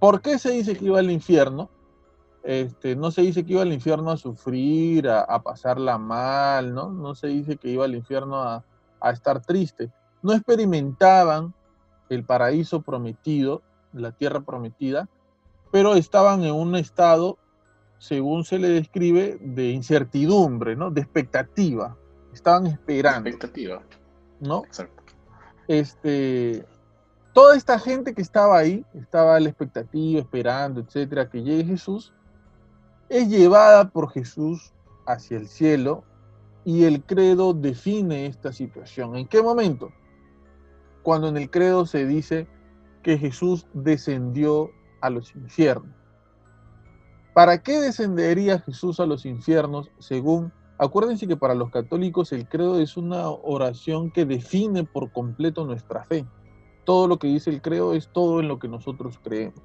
¿Por qué se dice que iba al infierno? Este, no se dice que iba al infierno a sufrir, a, a pasarla mal, ¿no? No se dice que iba al infierno a, a estar triste. No experimentaban el paraíso prometido, la tierra prometida, pero estaban en un estado, según se le describe, de incertidumbre, ¿no? De expectativa. Estaban esperando. Expectativa. ¿No? Exacto. Este, toda esta gente que estaba ahí, estaba a la expectativa, esperando, etcétera, que llegue Jesús, es llevada por Jesús hacia el cielo y el credo define esta situación. ¿En qué momento? Cuando en el credo se dice que Jesús descendió a los infiernos. ¿Para qué descendería Jesús a los infiernos? Según, acuérdense que para los católicos el credo es una oración que define por completo nuestra fe todo lo que dice el credo es todo en lo que nosotros creemos.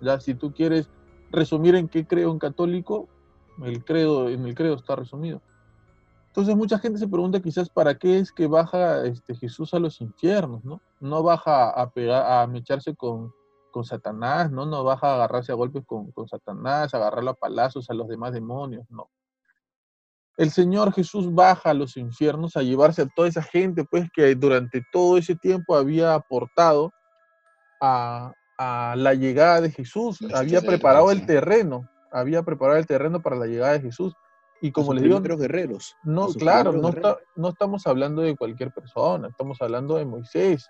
Ya, si tú quieres resumir en qué creo en católico, el credo, en el credo está resumido. Entonces mucha gente se pregunta quizás para qué es que baja este, Jesús a los infiernos, ¿no? No baja a, pegar, a mecharse con, con Satanás, ¿no? No baja a agarrarse a golpes con, con Satanás, a agarrarlo a palazos a los demás demonios, no el Señor Jesús baja a los infiernos a llevarse a toda esa gente, pues, que durante todo ese tiempo había aportado a, a la llegada de Jesús, había preparado el terreno, había preparado el terreno para la llegada de Jesús. Y como les digo, guerreros. no, claro, no, guerreros. está- no estamos hablando de cualquier persona, estamos hablando de Moisés,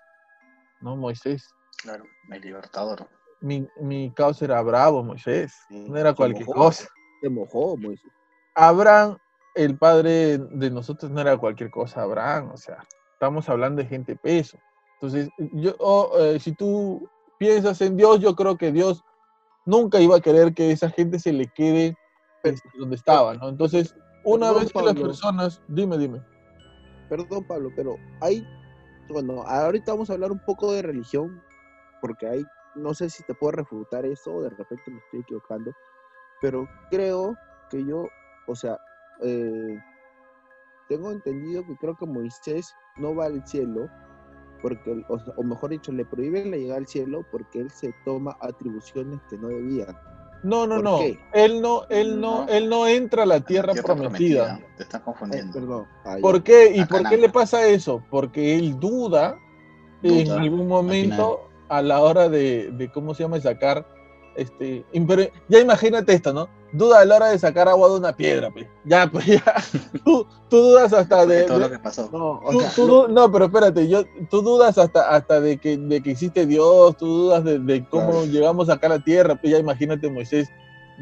¿no? Moisés, Claro, el libertador. mi, mi causa era bravo, Moisés, Sí, no era cualquier mojó. cosa. Se mojó, Moisés. Abraham, el padre de nosotros, no era cualquier cosa, Abraham, o sea, estamos hablando de gente peso. Entonces, yo, oh, eh, si tú piensas en Dios, yo creo que Dios nunca iba a querer que esa gente se le quede donde estaba, ¿no? Entonces, una Perdón, vez que las personas, dime, dime. Perdón, Pablo, pero hay, bueno, ahorita vamos a hablar un poco de religión, porque hay, no sé si te puedo refutar eso, o de repente me estoy equivocando, pero creo que yo, o sea, eh, tengo entendido que creo que Moisés no va al cielo, porque, o, o mejor dicho, le prohíben la llegada al cielo porque él se toma atribuciones que no debía. No, no, ¿Por no. qué? Él no, él no, No. él no entra a la tierra, Tierra prometida. Te están Eh, confundiendo. perdón. Ah. ¿Por qué? ¿Y por qué le pasa eso? Porque él duda, en algún momento a la hora de, de ¿cómo se llama? De sacar, este, impre- ya imagínate esto, ¿no? Duda a la hora de sacar agua de una piedra, pues. Ya, pues ya. Tú, tú dudas hasta de... todo de- lo que pasó. No, tú- sea, tú no, pero espérate, yo, tú dudas hasta, hasta de, que, de que existe Dios, tú dudas de, de cómo Claro. llegamos acá a la tierra, pues ya imagínate Moisés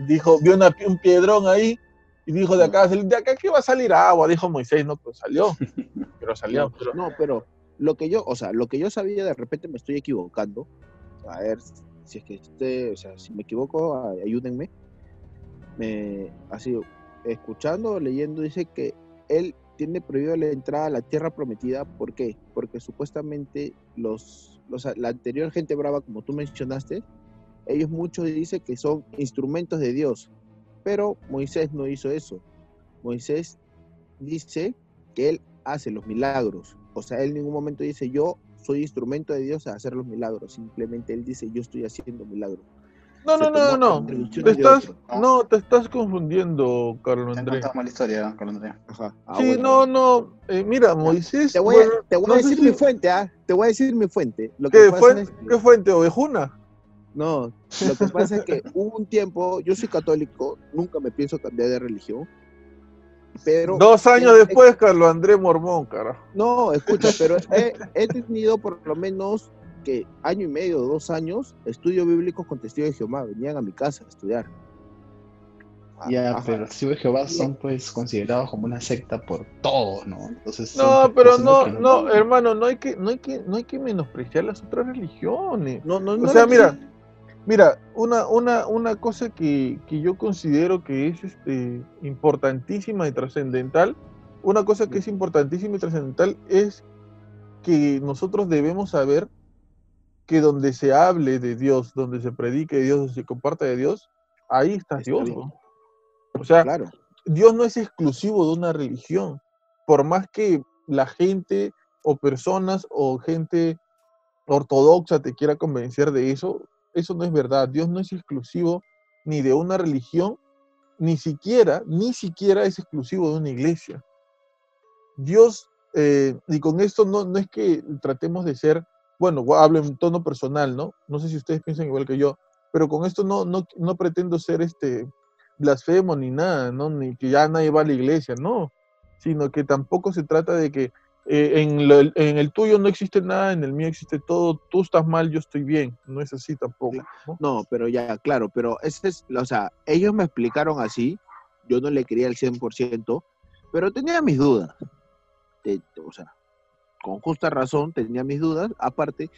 dijo, vio una un piedrón ahí y dijo, de acá, de acá que va a salir agua, dijo Moisés, no, pues salió, pero salió. No, pero- no, pero lo que yo, o sea, lo que yo sabía, de repente me estoy equivocando. A ver si es que esté, o sea, si me equivoco, ayúdenme. Me, así, escuchando leyendo, dice que él tiene prohibido la entrada a la tierra prometida. ¿Por qué? Porque supuestamente los, los la anterior gente brava, como tú mencionaste, ellos muchos dicen que son instrumentos de Dios. Pero Moisés no hizo eso. Moisés dice que él hace los milagros. O sea, él en ningún momento dice, yo soy instrumento de Dios a hacer los milagros. Simplemente él dice, yo estoy haciendo milagros. No, no, no, no. atribuciones Te estás, no, te estás confundiendo, Carlos Andrés. mala historia, Carlos Andrés. Ajá. Ah, Sí, bueno. no, no. eh, mira, Moisés. Te voy a, bueno, te voy no a sé decir si- mi fuente, ¿ah? Te voy a decir mi fuente. Lo que ¿Qué, pasa fuen- es que- ¿Qué fuente? ¿Ovejuna? No, lo que pasa es que hubo un tiempo, yo soy católico, nunca me pienso cambiar de religión, pero... Dos años he- después, Carlos Andrés Mormón, carajo. No, escucha, pero he, he tenido por lo menos que año y medio, dos años, estudio bíblico con testigos de Jehová, venían a mi casa a estudiar. Ah, Ya, ajá. pero si de Jehová son pues considerados como una secta por todos, ¿no? Entonces No, pero no, que no, hermano, no hay que, no hay que, no hay que menospreciar las otras religiones. No, no, O no sea, lo mira. Mira, una, una, una cosa que, que yo considero que es este, importantísima y trascendental, una cosa que es importantísima y trascendental es que nosotros debemos saber que donde se hable de Dios, donde se predique de Dios, donde se comparta de Dios, ahí está, Está Dios. O sea, claro. Dios no es exclusivo de una religión. Por más que la gente o personas o gente ortodoxa te quiera convencer de eso, eso no es verdad. Dios no es exclusivo ni de una religión, ni siquiera, ni siquiera es exclusivo de una iglesia. Dios, eh, y con esto no, no es que tratemos de ser, bueno, hablo en tono personal, ¿no? No sé si ustedes piensan igual que yo, pero con esto no, no, no pretendo ser este blasfemo ni nada, ¿no? Ni que ya nadie va a la iglesia, no. Sino que tampoco se trata de que eh, en, en el tuyo no existe nada, en el mío existe todo, tú estás mal, yo estoy bien. No es así tampoco. ¿no? Pero ya, claro, pero ese es, o sea, ellos me explicaron así, yo no le quería al 100%, pero tenía mis dudas. Eh, o sea, con justa razón tenía mis dudas. Aparte,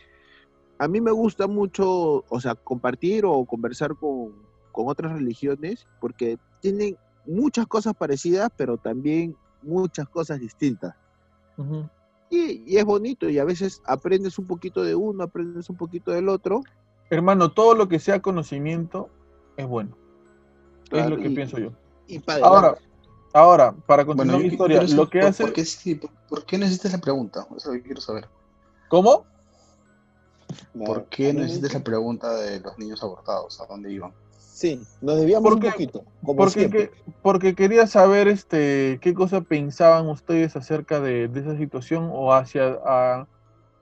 a mí me gusta mucho, o sea, compartir o conversar con, con otras religiones porque tienen muchas cosas parecidas, pero también muchas cosas distintas. Y, y es bonito y a veces aprendes un poquito de uno, aprendes un poquito del otro. Hermano, todo lo que sea conocimiento es bueno. es lo que y- pienso yo. Y para Ahora, ahora, para continuar Bueno, mi historia, lo saber que por- hace... ¿por qué, sí, por, por qué necesitas la pregunta? Eso es lo que quiero saber. ¿Cómo? ¿Por qué necesitas la pregunta de los niños abortados? ¿A dónde iban? Sí, nos debíamos Porque- un poquito, como Porque, que- porque quería saber este, qué cosa pensaban ustedes acerca de, de esa situación o hacia... a-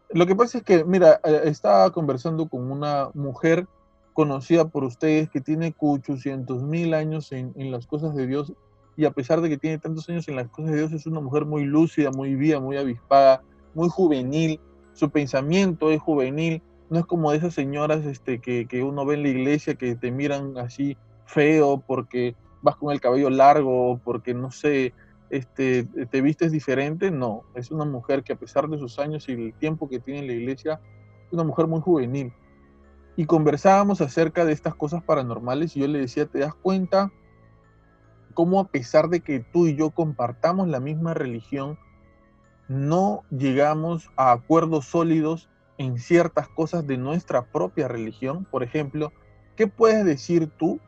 Lo que pasa es que, mira, eh, estaba conversando con una mujer conocida por ustedes que tiene 800 mil años en, en las cosas de Dios y a pesar de que tiene tantos años en las cosas de Dios es una mujer muy lúcida, muy viva, muy avispada, muy juvenil, su pensamiento es juvenil, no es como de esas señoras este, que, que uno ve en la iglesia que te miran así feo porque vas con el cabello largo porque no sé, este, te vistes diferente, no, es una mujer que a pesar de sus años y el tiempo que tiene en la iglesia, es una mujer muy juvenil. Y conversábamos acerca de estas cosas paranormales y yo le decía, ¿te das cuenta cómo a pesar de que tú y yo compartamos la misma religión, no llegamos a acuerdos sólidos en ciertas cosas de nuestra propia religión? Por ejemplo, ¿qué puedes decir tú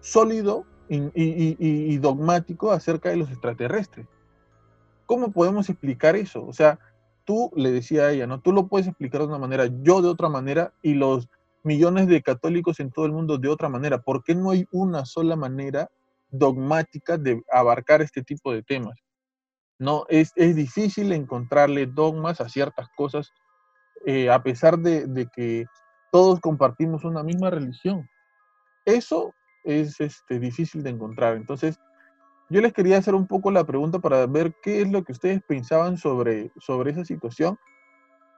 sólido y, dogmático acerca de los extraterrestres? ¿Cómo podemos explicar eso? O sea, tú le decía a ella, ¿no? Tú lo puedes explicar de una manera, yo de otra manera y los millones de católicos en todo el mundo de otra manera. ¿Por qué no hay una sola manera dogmática de abarcar este tipo de temas? No, es, es difícil encontrarle dogmas a ciertas cosas, eh, a pesar de, de que todos compartimos una misma religión. Eso es este, difícil de encontrar. Entonces, yo les quería hacer un poco la pregunta para ver qué es lo que ustedes pensaban sobre, sobre esa situación.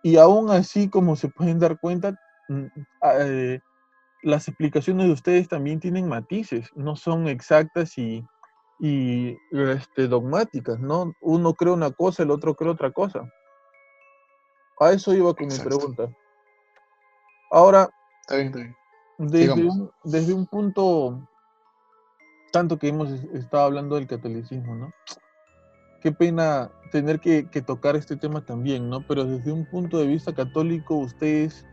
Y aún así, como se pueden dar cuenta, mm, a- eh, las explicaciones de ustedes también tienen matices, no son exactas y, y este, dogmáticas, ¿no? Uno cree una cosa, el otro cree otra cosa. A eso iba con Exacto. mi pregunta. Ahora, Está bien, está bien. desde un, desde un punto, tanto que hemos es- estado hablando del catolicismo, ¿no? Qué pena tener que, que tocar este tema también, ¿no? Pero desde un punto de vista católico, ustedes,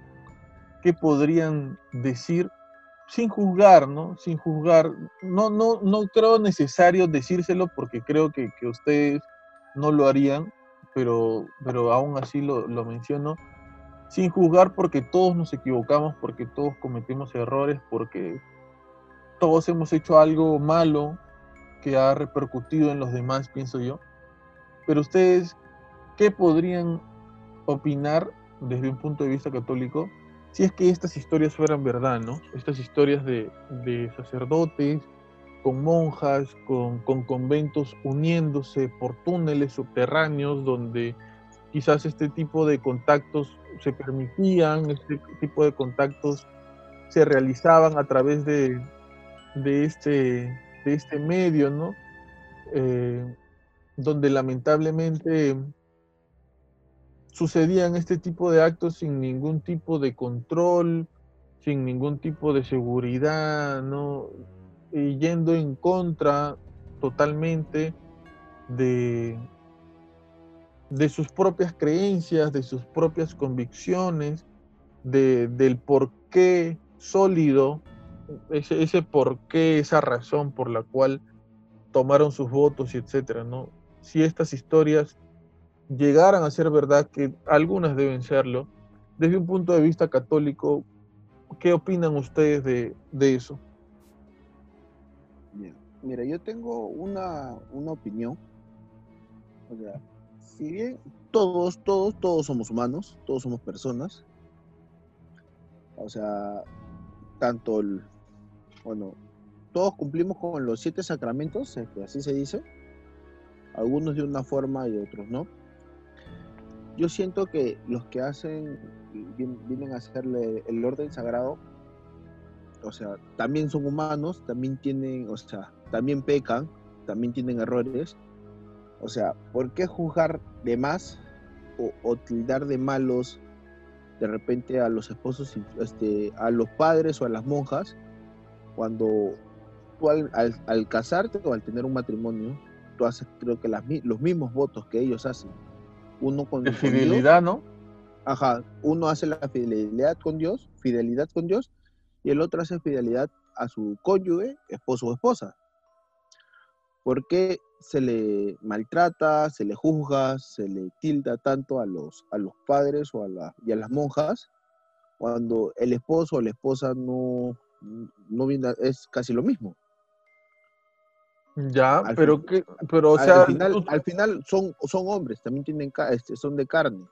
¿qué podrían decir sin juzgar, ¿no? Sin juzgar. No, no, no creo necesario decírselo porque creo que, que ustedes no lo harían, pero, pero aún así lo, lo menciono. Sin juzgar porque todos nos equivocamos, porque todos cometimos errores, porque todos hemos hecho algo malo que ha repercutido en los demás, pienso yo. Pero ustedes, ¿qué podrían opinar desde un punto de vista católico si es que estas historias fueran verdad, ¿no? Estas historias de, sacerdotes, con monjas, con, con, conventos uniéndose por túneles subterráneos donde quizás este tipo de contactos se permitían, este tipo de contactos se realizaban a través de, de este, de este medio, ¿no? Eh, donde lamentablemente sucedían este tipo de actos sin ningún tipo de control, sin ningún tipo de seguridad, ¿no? Y yendo en contra totalmente de, de sus propias creencias, de sus propias convicciones, de, del porqué sólido ese, ese por qué, esa razón por la cual tomaron sus votos y etcétera, ¿no? Si estas historias llegaran a ser verdad, que algunas deben serlo, desde un punto de vista católico, ¿qué opinan ustedes de, de eso? Mira, yo tengo una, una opinión. O sea, si bien todos, todos, todos somos humanos, todos somos personas, o sea, tanto el, bueno, todos cumplimos con los siete sacramentos, así se dice, algunos de una forma y otros no. Yo siento que los que hacen, vienen a hacerle el orden sagrado, o sea, también son humanos, también tienen, o sea, también pecan, también tienen errores. O sea, ¿por qué juzgar de más o, tildar de malos de repente a los esposos, este, a los padres o a las monjas? cuando tú al, casarte o al tener un matrimonio, tú haces creo que los mismos votos que ellos hacen. Uno con... De fidelidad, ¿no? Ajá, uno hace la fidelidad con Dios, fidelidad con Dios, y el otro hace fidelidad a su cónyuge, esposo o esposa. ¿Por qué se le maltrata, se le juzga, se le tilda tanto a los, a los padres o a la, y a las monjas cuando el esposo o la esposa no, no es casi lo mismo. Ya, pero que, pero o sea, al final, son, son hombres, también tienen este, son de carne.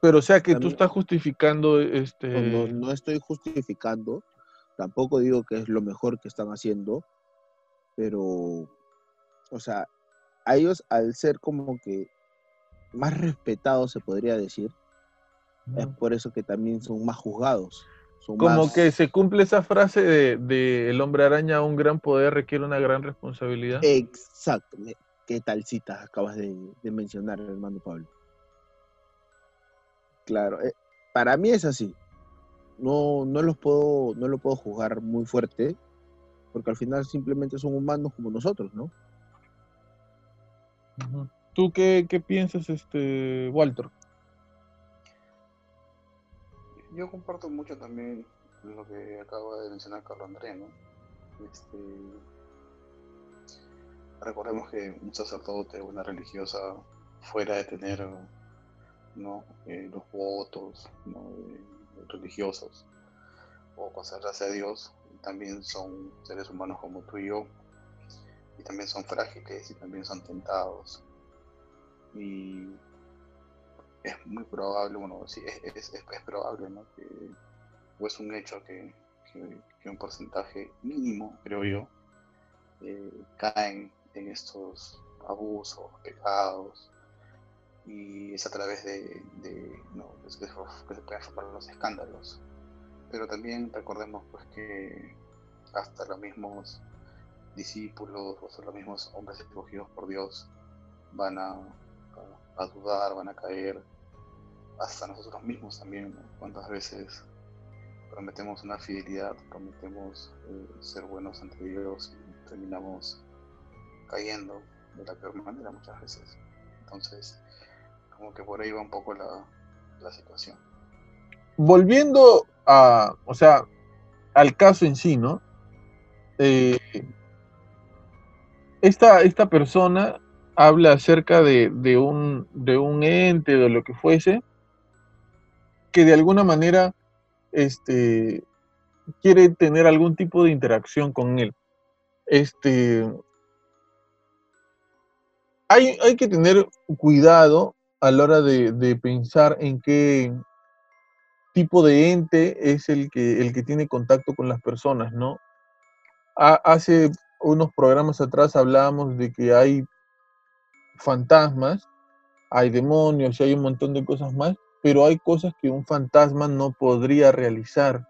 Pero o sea que tú estás justificando este. No, estoy justificando, tampoco digo que es lo mejor que están haciendo, pero, o sea, a ellos al ser como que más respetados se podría decir, es por eso que también son más juzgados. Como que se cumple esa frase de, el hombre araña, un gran poder requiere una gran responsabilidad. Exacto. ¿Qué tal cita acabas de, mencionar, hermano Pablo? Claro, eh, para mí es así. No, no los puedo, no lo puedo juzgar muy fuerte, porque al final simplemente son humanos como nosotros, ¿no? ¿Tú qué, qué piensas, este, Walter? Yo comparto mucho también lo que acaba de mencionar Carlos Andrés, ¿no? Este, recordemos que un sacerdote o una religiosa, fuera de tener ¿no? Eh, los votos religiosos o consagrarse a Dios, también son seres humanos como tú y yo, y también son frágiles y también son tentados. Y es muy probable, bueno, sí, es, es, probable, ¿no? Que, o es un hecho que, que, un porcentaje mínimo, creo yo, eh, caen en estos abusos, pecados, y es a través de, de no, que, se pueden formar los escándalos. Pero también recordemos pues que hasta los mismos discípulos, o los mismos hombres escogidos por Dios, van a, a dudar, van a caer, hasta nosotros mismos también, cuántas veces prometemos una fidelidad, prometemos eh, ser buenos ante Dios y terminamos cayendo de la peor manera muchas veces. Entonces, como que por ahí va un poco la, la situación. Volviendo a, o sea, al caso en sí, ¿no? Eh, esta, esta persona habla acerca de, de, un, de un ente, de lo que fuese, que de alguna manera este, quiere tener algún tipo de interacción con él. Este, hay, hay que tener cuidado a la hora de, de, pensar en qué tipo de ente es el que, el que tiene contacto con las personas, ¿no? hace unos programas atrás hablábamos de que hay fantasmas, hay demonios y hay un montón de cosas más, pero hay cosas que un fantasma no podría realizar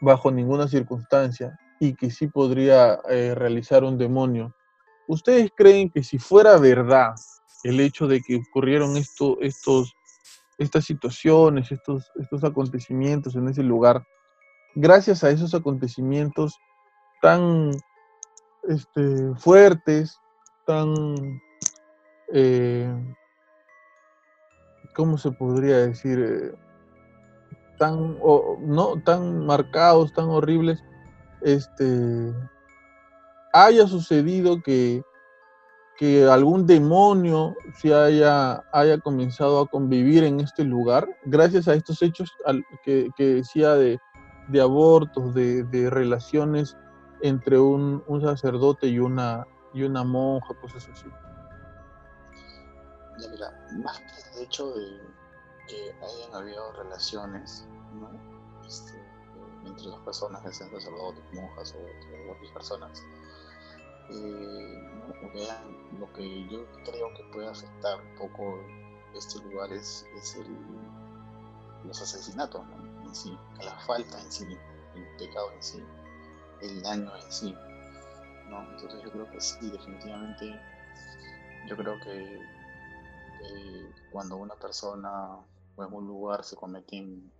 bajo ninguna circunstancia y que sí podría eh, realizar un demonio. ¿Ustedes creen que si fuera verdad el hecho de que ocurrieron esto, estos, estas situaciones, estos, estos acontecimientos en ese lugar, gracias a esos acontecimientos tan este, fuertes, tan, eh, ¿cómo se podría decir? Eh, tan, no, tan marcados, tan horribles, este, haya sucedido que, que algún demonio se haya, haya comenzado a convivir en este lugar, gracias a estos hechos que, que decía de, de abortos, de, de relaciones entre un, un, sacerdote y una, y una monja, cosas así. Más que el hecho de que hayan habido relaciones ¿no? este, entre dos personas, ya sean sacerdotes, monjas o otras personas, eh, lo que yo creo que puede afectar un poco este lugar es, es el, los asesinatos en sí, la falta en sí, el pecado en sí el daño en sí. Entonces yo creo que sí, definitivamente, yo creo que cuando una persona o en un lugar se cometen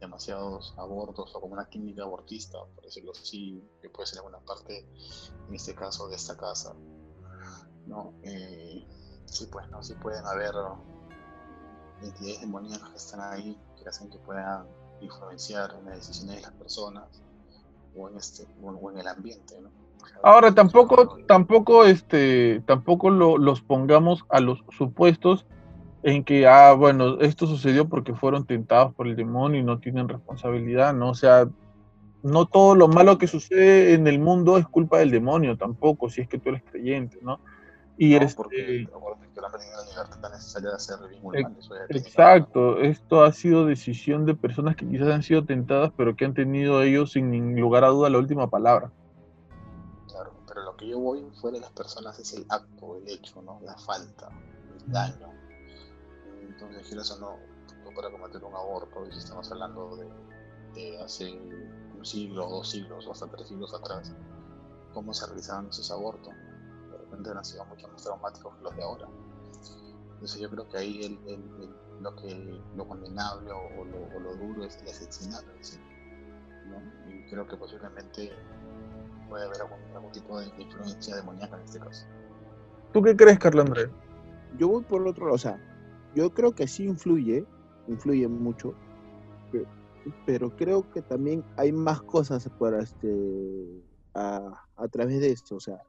demasiados abortos o como una clínica abortista, por decirlo así, que puede ser en alguna parte, en este caso de esta casa, ¿no? Eh, sí, pues, ¿no? Sí pueden haber entidades demoníacas que están ahí, que hacen que puedan influenciar en las decisiones de las personas o en, este, o en el ambiente. ¿no? Ahora tampoco, tampoco, este, tampoco lo, los pongamos a los supuestos en que, ah, bueno, esto sucedió porque fueron tentados por el demonio y no tienen responsabilidad, ¿no? O sea, no todo lo malo que sucede en el mundo es culpa del demonio tampoco, si es que tú eres creyente, ¿no? Y no, este, exacto, esto ha sido decisión de personas que quizás han sido tentadas, pero que han tenido ellos sin lugar a duda la última palabra. Que yo voy fuera de las personas es el acto, el hecho, ¿no? La falta, el daño. Entonces, quieras o no, tú para cometer un aborto, y si estamos hablando de, de hace un siglo, dos siglos o hasta tres siglos atrás, cómo se realizaban esos abortos repente han sido mucho más traumáticos que los de ahora. Entonces yo creo que ahí el, el, el, lo que lo condenable o, lo, o, lo, duro es el asesinato ¿sí? ¿no? Y creo que posiblemente puede haber algún, algún tipo de, de, influencia demoníaca en este caso. ¿Tú qué crees, Carlos Andrés? Yo voy por otro lado, o sea, yo creo que sí influye, influye mucho, pero, pero creo que también hay más cosas para este a, a través de esto, o sea,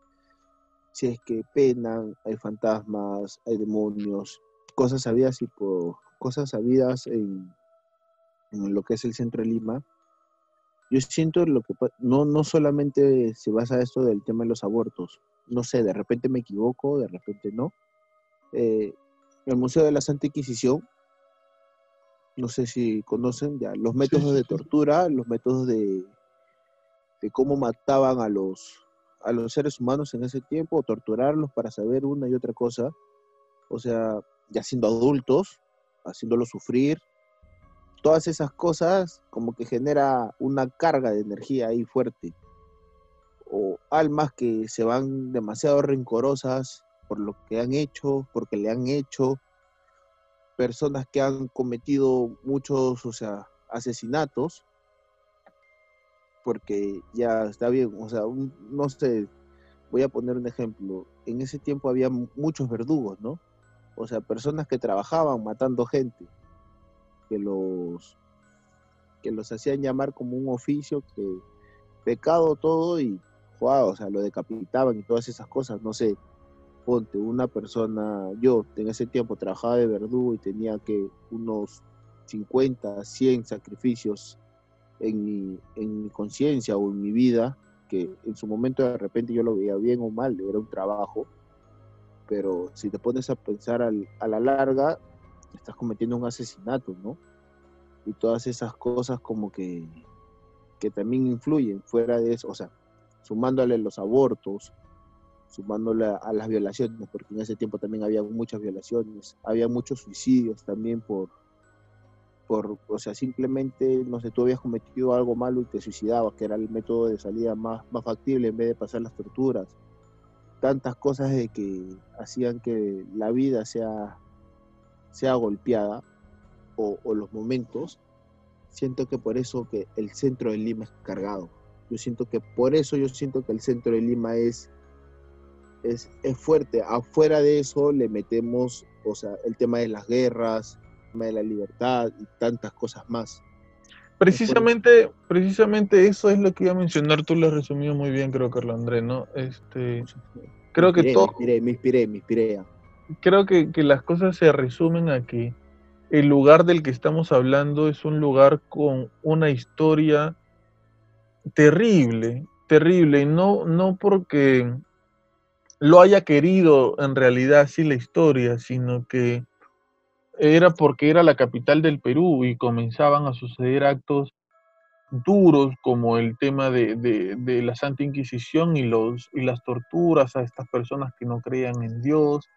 si es que penan, hay fantasmas, hay demonios, cosas sabidas y por, cosas sabidas en, en, lo que es el centro de Lima. Yo siento lo que no, no solamente se basa esto del tema de los abortos. No sé, de repente me equivoco, de repente no. Eh, el Museo de la Santa Inquisición, no sé si conocen ya los métodos de tortura, los métodos de, de cómo mataban a los, a los seres humanos en ese tiempo, torturarlos para saber una y otra cosa, o sea, ya siendo adultos, haciéndolos sufrir, todas esas cosas como que genera una carga de energía ahí fuerte, o almas que se van demasiado rencorosas por lo que han hecho, porque le han hecho, personas que han cometido muchos, o sea, asesinatos, porque ya está bien, o sea, un, no sé, voy a poner un ejemplo, en ese tiempo había muchos verdugos, ¿no? O sea, personas que trabajaban matando gente, que los que los hacían llamar como un oficio, que pecado todo y, wow, o sea, lo decapitaban y todas esas cosas, no sé, ponte, una persona, yo en ese tiempo trabajaba de verdugo y tenía que unos 50, 100 sacrificios en mi, en mi conciencia o en mi vida, que en su momento de repente yo lo veía bien o mal, era un trabajo, pero si te pones a pensar al, a la larga, estás cometiendo un asesinato, ¿no? Y todas esas cosas como que, que también influyen fuera de eso, o sea, sumándole los abortos, sumándole a las violaciones, porque en ese tiempo también había muchas violaciones, había muchos suicidios también por, por, o sea, simplemente, no sé, tú habías cometido algo malo y te suicidabas, que era el método de salida más, más factible en vez de pasar las torturas. Tantas cosas de que hacían que la vida sea, sea golpeada, o, o los momentos, siento que por eso que el centro de Lima es cargado. Yo siento que por eso yo siento que el centro de Lima es es, es, fuerte. Afuera de eso le metemos, o sea, el tema de las guerras, el tema de la libertad y tantas cosas más. Precisamente, precisamente eso es lo que iba a mencionar, tú lo has resumido muy bien, creo, Carlos Andrés, ¿no? Este, creo que todo... Me inspiré, me inspiré, me inspiré. Creo que, que las cosas se resumen a que el lugar del que estamos hablando es un lugar con una historia terrible, terrible, no, no porque lo haya querido en realidad así la historia, sino que era porque era la capital del Perú y comenzaban a suceder actos duros como el tema de, de, de, la Santa Inquisición y, los, y las torturas a estas personas que no creían en Dios,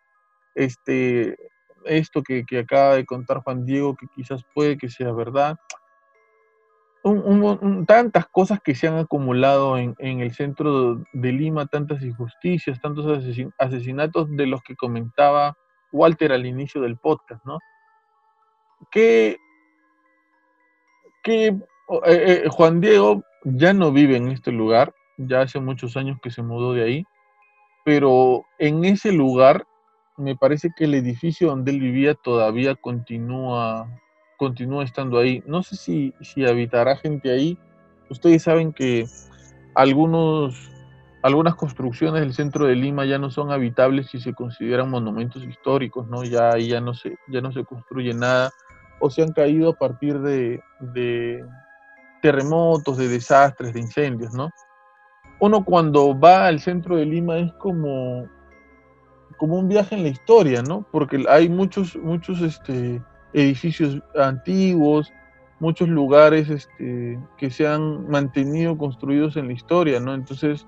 este, esto que, que acaba de contar Juan Diego, que quizás puede que sea verdad, un, un, tantas cosas que se han acumulado en, en, el centro de Lima, tantas injusticias, tantos asesin asesinatos de los que comentaba Walter al inicio del podcast, ¿no? Que, que eh, eh, Juan Diego ya no vive en este lugar, ya hace muchos años que se mudó de ahí, pero en ese lugar me parece que el edificio donde él vivía todavía continúa continúa estando ahí. No sé si, si habitará gente ahí. Ustedes saben que algunos, algunas construcciones del centro de Lima ya no son habitables si se consideran monumentos históricos, ¿no? Ya ya no se, ya no se construye nada. O se han caído a partir de, de terremotos, de desastres, de incendios, ¿no? Uno cuando va al centro de Lima es como, como un viaje en la historia, ¿no? Porque hay muchos, muchos, este, edificios antiguos, muchos lugares este, que se han mantenido construidos en la historia, ¿no? Entonces,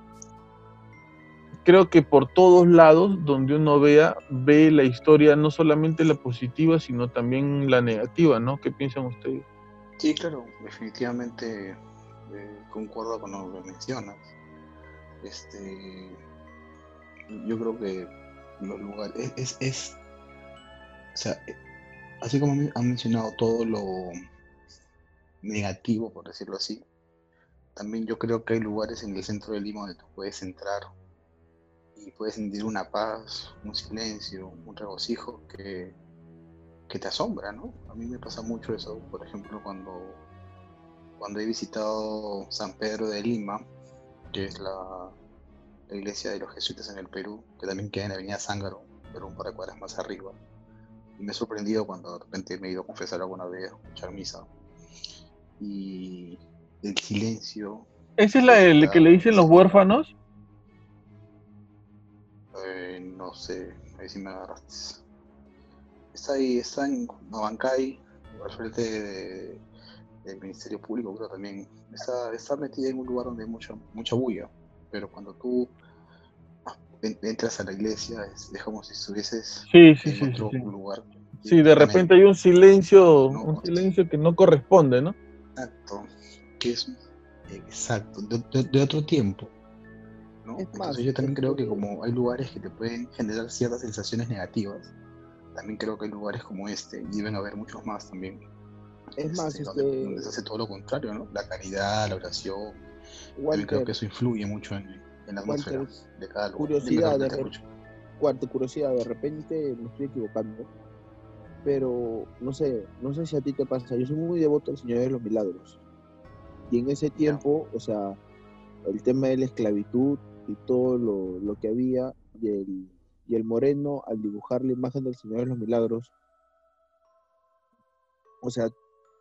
creo que por todos lados donde uno vea, ve la historia, no solamente la positiva, sino también la negativa, ¿no? ¿Qué piensan ustedes? Sí, claro, definitivamente eh, concuerdo con lo que mencionas. Este, yo creo que los lugares, es, es, o sea, así como han mencionado todo lo negativo, por decirlo así, también yo creo que hay lugares en el centro de Lima donde tú puedes entrar y puedes sentir una paz, un silencio, un regocijo que, que te asombra, ¿no? A mí me pasa mucho eso, por ejemplo, cuando, cuando he visitado San Pedro de Lima, que es la, la iglesia de los jesuitas en el Perú, que también queda en la avenida Zángaro, pero un par de cuadras más arriba y me he sorprendido cuando de repente me he ido a confesar alguna vez, a escuchar misa. Y el silencio. ¿Esa es la, la que le dicen los huérfanos? Eh, no sé, ahí sí me agarraste. Está ahí, está en Abancay, al frente de, del Ministerio Público, creo también. Está, está metida en un lugar donde hay mucha, mucha bulla, pero cuando tú entras a la iglesia, es, es como si estuvieses sí, sí, en sí, otro sí. lugar. Sí, de repente hay un silencio, No, un silencio que no corresponde, ¿no? Exacto, que es exacto, de, de- de otro tiempo. ¿no? Es más, Entonces yo también creo que como hay lugares que te pueden generar ciertas sensaciones negativas, también creo que hay lugares como este, y deben haber muchos más también. Es más, este, donde, este, donde se hace todo lo contrario, ¿no? La caridad, la oración, Walter, creo que eso influye mucho en, en la atmósfera Walter, de cada lugar. curiosidad de. Walter, curiosidad, de repente me estoy equivocando, pero no sé, no sé si a ti te pasa. Yo soy muy devoto al Señor de los Milagros. Y en ese tiempo, o sea, el tema de la esclavitud y todo lo, lo que había, y el, y el moreno al dibujar la imagen del Señor de los Milagros, o sea,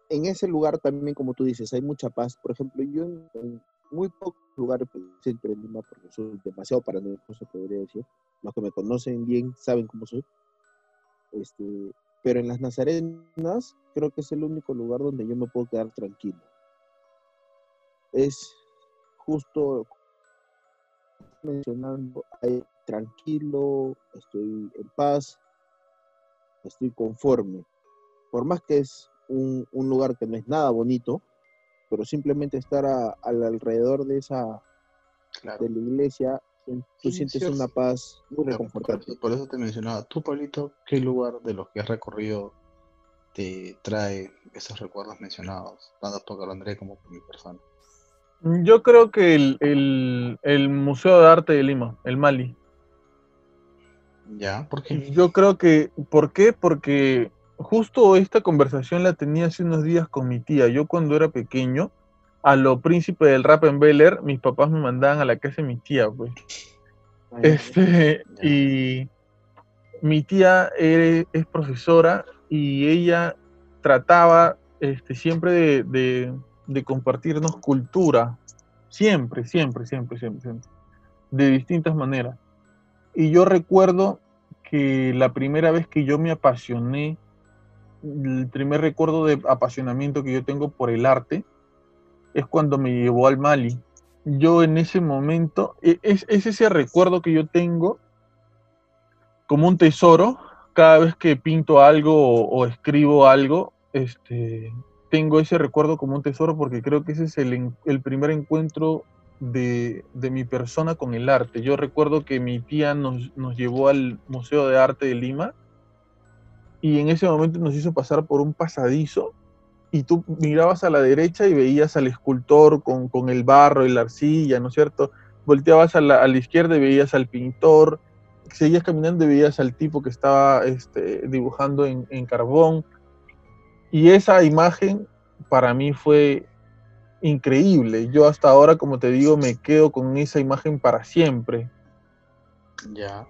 en ese lugar también, como tú dices, hay mucha paz. Por ejemplo, yo en muy pocos lugares centro de Lima, porque soy demasiado paranoico, se podría decir. Los que me conocen bien saben cómo soy. Este, pero en las Nazarenas creo que es el único lugar donde yo me puedo quedar tranquilo. Es justo mencionando, ahí, tranquilo, estoy en paz, estoy conforme. Por más que es un lugar que no es nada bonito, pero simplemente estar a- al alrededor de esa Claro. de la iglesia, tú Sí, sientes sí, una paz muy por, reconfortante. eso, por eso te mencionaba, tú, Pablito, ¿qué lugar de los que has recorrido te trae esos recuerdos mencionados, tanto por Carlos Andrés como por mi persona? Yo creo que el, el- el Museo de Arte de Lima, el Mali. ¿Ya? ¿Por qué? Yo creo que, ¿por qué? Porque justo esta conversación la tenía hace unos días con mi tía. Yo cuando era pequeño, a lo príncipe del rap en Bel Air, mis papás me mandaban a la casa de mi tía, pues. Este, Ya. y mi tía es profesora y ella trataba este, siempre de, de- de compartirnos cultura. Siempre, siempre, siempre, siempre, siempre. De distintas maneras. Y yo recuerdo que la primera vez que yo me apasioné, el primer recuerdo de apasionamiento que yo tengo por el arte, es cuando me llevó al Mali. Yo en ese momento, e- es, es ese recuerdo que yo tengo como un tesoro, cada vez que pinto algo o, escribo algo, este, tengo ese recuerdo como un tesoro porque creo que ese es el, primer encuentro de, mi persona con el arte. Yo recuerdo que mi tía nos llevó al Museo de Arte de Lima y en ese momento nos hizo pasar por un pasadizo y tú mirabas a la derecha y veías al escultor con, con el barro y la arcilla, ¿no es cierto? Volteabas a la, a la izquierda y veías al pintor, seguías caminando y veías al tipo que estaba este, dibujando en, en carbón. Y esa imagen para mí fue increíble. Yo hasta ahora, como te digo, me quedo con esa imagen para siempre. Ya.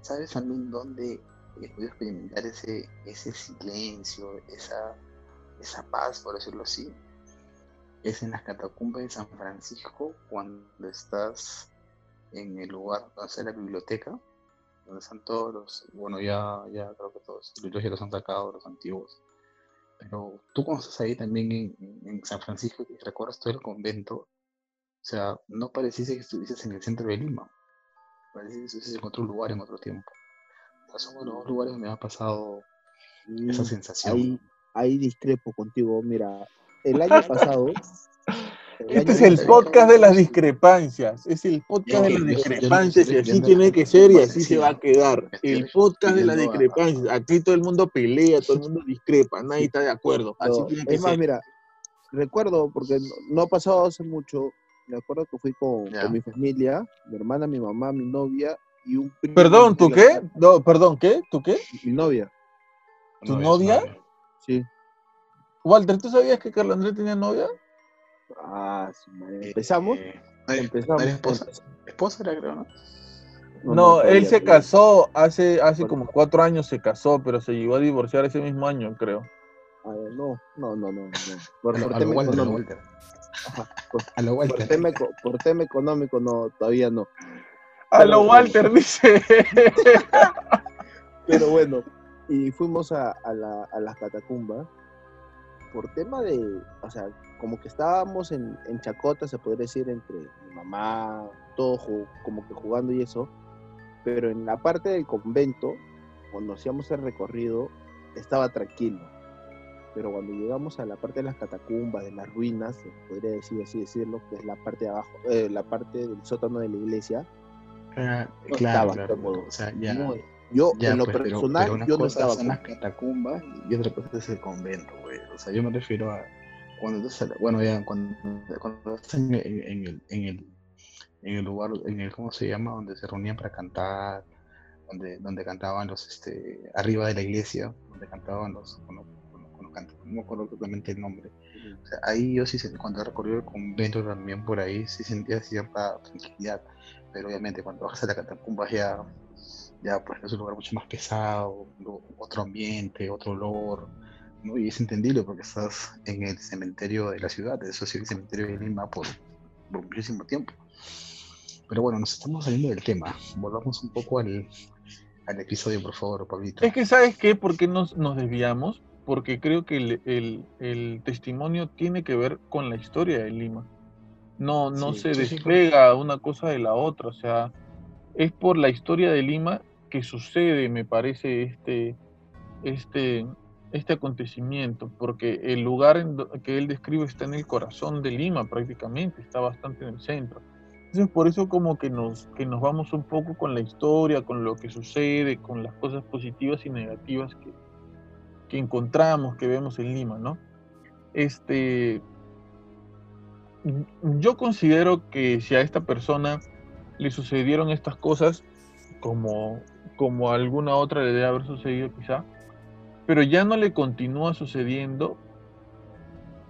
¿Sabes también dónde he podido experimentar ese, ese silencio, esa, esa paz, por decirlo así? Es en las catacumbas de San Francisco, cuando estás en el lugar donde está la biblioteca, donde están todos los, bueno, ya, ya creo que todos los ya los han sacado, los antiguos. Pero tú cuando estás ahí también en, en- San Francisco y recorres todo el convento, o sea, no pareciese que estuvieses en el centro de Lima. Parece que estuvieses en otro lugar en otro tiempo. O sea, son los lugares donde me ha pasado esa Mm, sensación. ahí, ahí discrepo contigo. Mira, el año pasado. el Este año es el podcast de las discrepancias. Es el podcast de las discrepancias y así tiene que ser y así se va a quedar. El podcast de las discrepancias. Aquí todo el mundo pelea, todo el mundo discrepa, nadie está de acuerdo. Así No, tiene que es más, ser. mira, recuerdo, porque no, no ha pasado hace mucho, me acuerdo que fui con, con mi familia, mi hermana, mi mamá, mi novia y un primo Perdón, ¿tú qué? No, perdón, ¿qué? ¿Tú qué? Mi novia, ¿Tu No, novia? novia. sí. Walter, ¿tú sabías que Carlos Andrés tenía novia? Ah, su madre. empezamos. Eh, no empezamos. no era esposa, esposa era, creo, ¿no? No, él se casó hace, hace Bueno. como cuatro años se casó, pero se llegó a divorciar ese mismo año, creo. Ah, no, no, no, no. no. Por, A lo, por a lo tema Walter, a lo económico. Walter. Ajá, por- A lo por Walter. tema, eco- por tema económico, no, todavía no. A lo. Walter dice. Pero bueno, y fuimos a, a, la, a las catacumbas por tema de, o sea, como que estábamos en, en chacota, se podría decir, entre mi mamá, todo ju- como que jugando y eso, pero en la parte del convento, cuando hacíamos el recorrido, estaba tranquilo. Pero cuando llegamos a la parte de las catacumbas, de las ruinas, se podría decir así decirlo, que es la parte de abajo, eh, la parte del sótano de la iglesia, Ah, no claro, estaba claro. cómodo. O sea, ya. no- yo Ya, en lo pues, personal, pero yo no estaba son las catacumbas y otra cosa es el convento, güey. O sea, yo me refiero a cuando estás, bueno, ya cuando, cuando estás en, en- en el, en el en el lugar, en el, ¿cómo se llama? Donde se reunían para cantar, donde, donde cantaban los, este, arriba de la iglesia, donde cantaban los, no me acuerdo totalmente el nombre. ahí yo sí, cuando recorrí el convento también por ahí, sí sentía cierta tranquilidad, pero obviamente cuando bajas a la catacumba ya, ya pues es un lugar mucho más pesado, otro ambiente, otro olor, ¿no? y es entendible porque estás en el cementerio de la ciudad, eso sí, el cementerio de Lima por, por muchísimo tiempo. Pero bueno, nos estamos saliendo del tema. Volvamos un poco al, al episodio, por favor, Pablito. Es que, ¿sabes qué? ¿Por qué nos, nos desviamos? Porque creo que el, el, el, testimonio tiene que ver con la historia de Lima. No, no se despega una cosa de la otra. O sea, es por la historia de Lima que sucede, me parece, este, este, este acontecimiento, porque el lugar en que él describe está en el corazón de Lima prácticamente, está bastante en el centro. Entonces por eso como que nos, que nos vamos un poco con la historia, con lo que sucede, con las cosas positivas y negativas que, que encontramos, que vemos en Lima, ¿no? Este, yo considero que si a esta persona le sucedieron estas cosas, como, como a alguna otra le debe haber sucedido quizá, pero ya no le continúa sucediendo,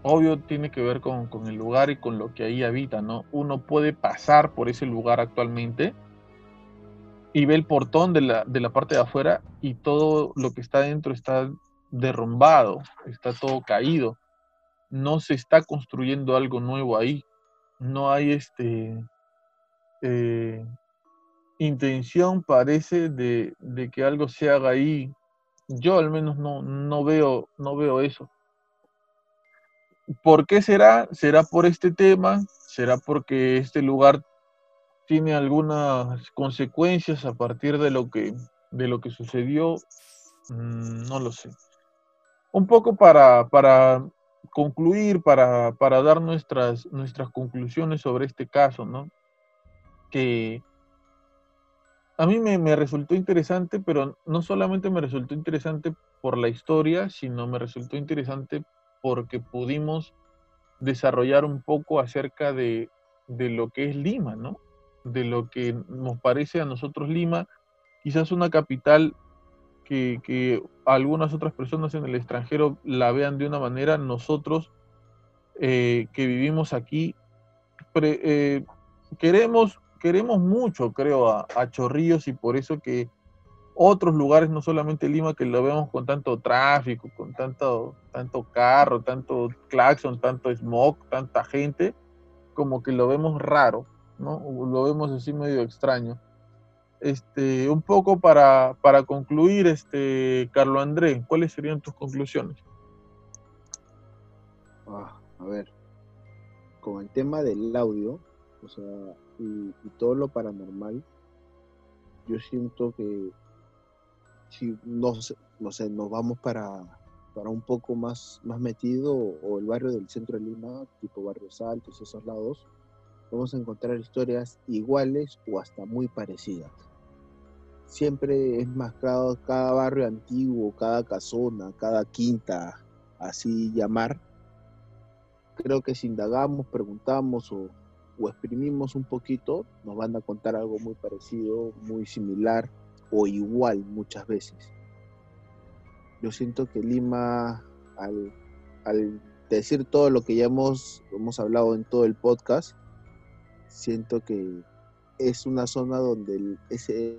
obvio tiene que ver con, el lugar y con lo que ahí habita, ¿no? Uno puede pasar por ese lugar actualmente y ve el portón de la, de la parte de afuera y todo lo que está dentro está derrumbado, está todo caído. No se está construyendo algo nuevo ahí. No hay este eh, intención, parece, de, que algo se haga ahí. Yo al menos no, no, veo, no veo eso. ¿Por qué será? ¿Será por este tema? ¿Será porque este lugar tiene algunas consecuencias a partir de lo que, de lo que sucedió? Mm, no lo sé. Un poco para, para concluir, para, para, dar nuestras, nuestras conclusiones sobre este caso, ¿no? Que a mí me, me, resultó interesante, pero no solamente me resultó interesante por la historia, sino me resultó interesante porque pudimos desarrollar un poco acerca de, lo que es Lima, ¿no? De lo que nos parece a nosotros Lima, quizás una capital que, algunas otras personas en el extranjero la vean de una manera, nosotros eh, que vivimos aquí eh, queremos, queremos mucho, creo, a, a Chorrillos y por eso que otros lugares, no solamente Lima, que lo vemos con tanto tráfico, con tanto, tanto carro, tanto claxon, tanto smog, tanta gente, como que lo vemos raro, ¿no? Lo vemos así medio extraño. Este, un poco para, para concluir, este, Carlos André, ¿cuáles serían tus conclusiones? Ah, a ver, con el tema del audio, o sea, y todo lo paranormal, yo siento que si nos, nos vamos para, para un poco más, más metido o el barrio del centro de Lima, tipo Barrios Altos, esos lados, vamos a encontrar historias iguales o hasta muy parecidas. Siempre es más cada, cada barrio antiguo, cada casona, cada quinta, así llamar. Creo que si indagamos, preguntamos o, o exprimimos un poquito, nos van a contar algo muy parecido, muy similar o igual muchas veces. Yo siento que Lima, al, decir todo lo que ya hemos, hemos hablado en todo el podcast, siento que es una zona donde ese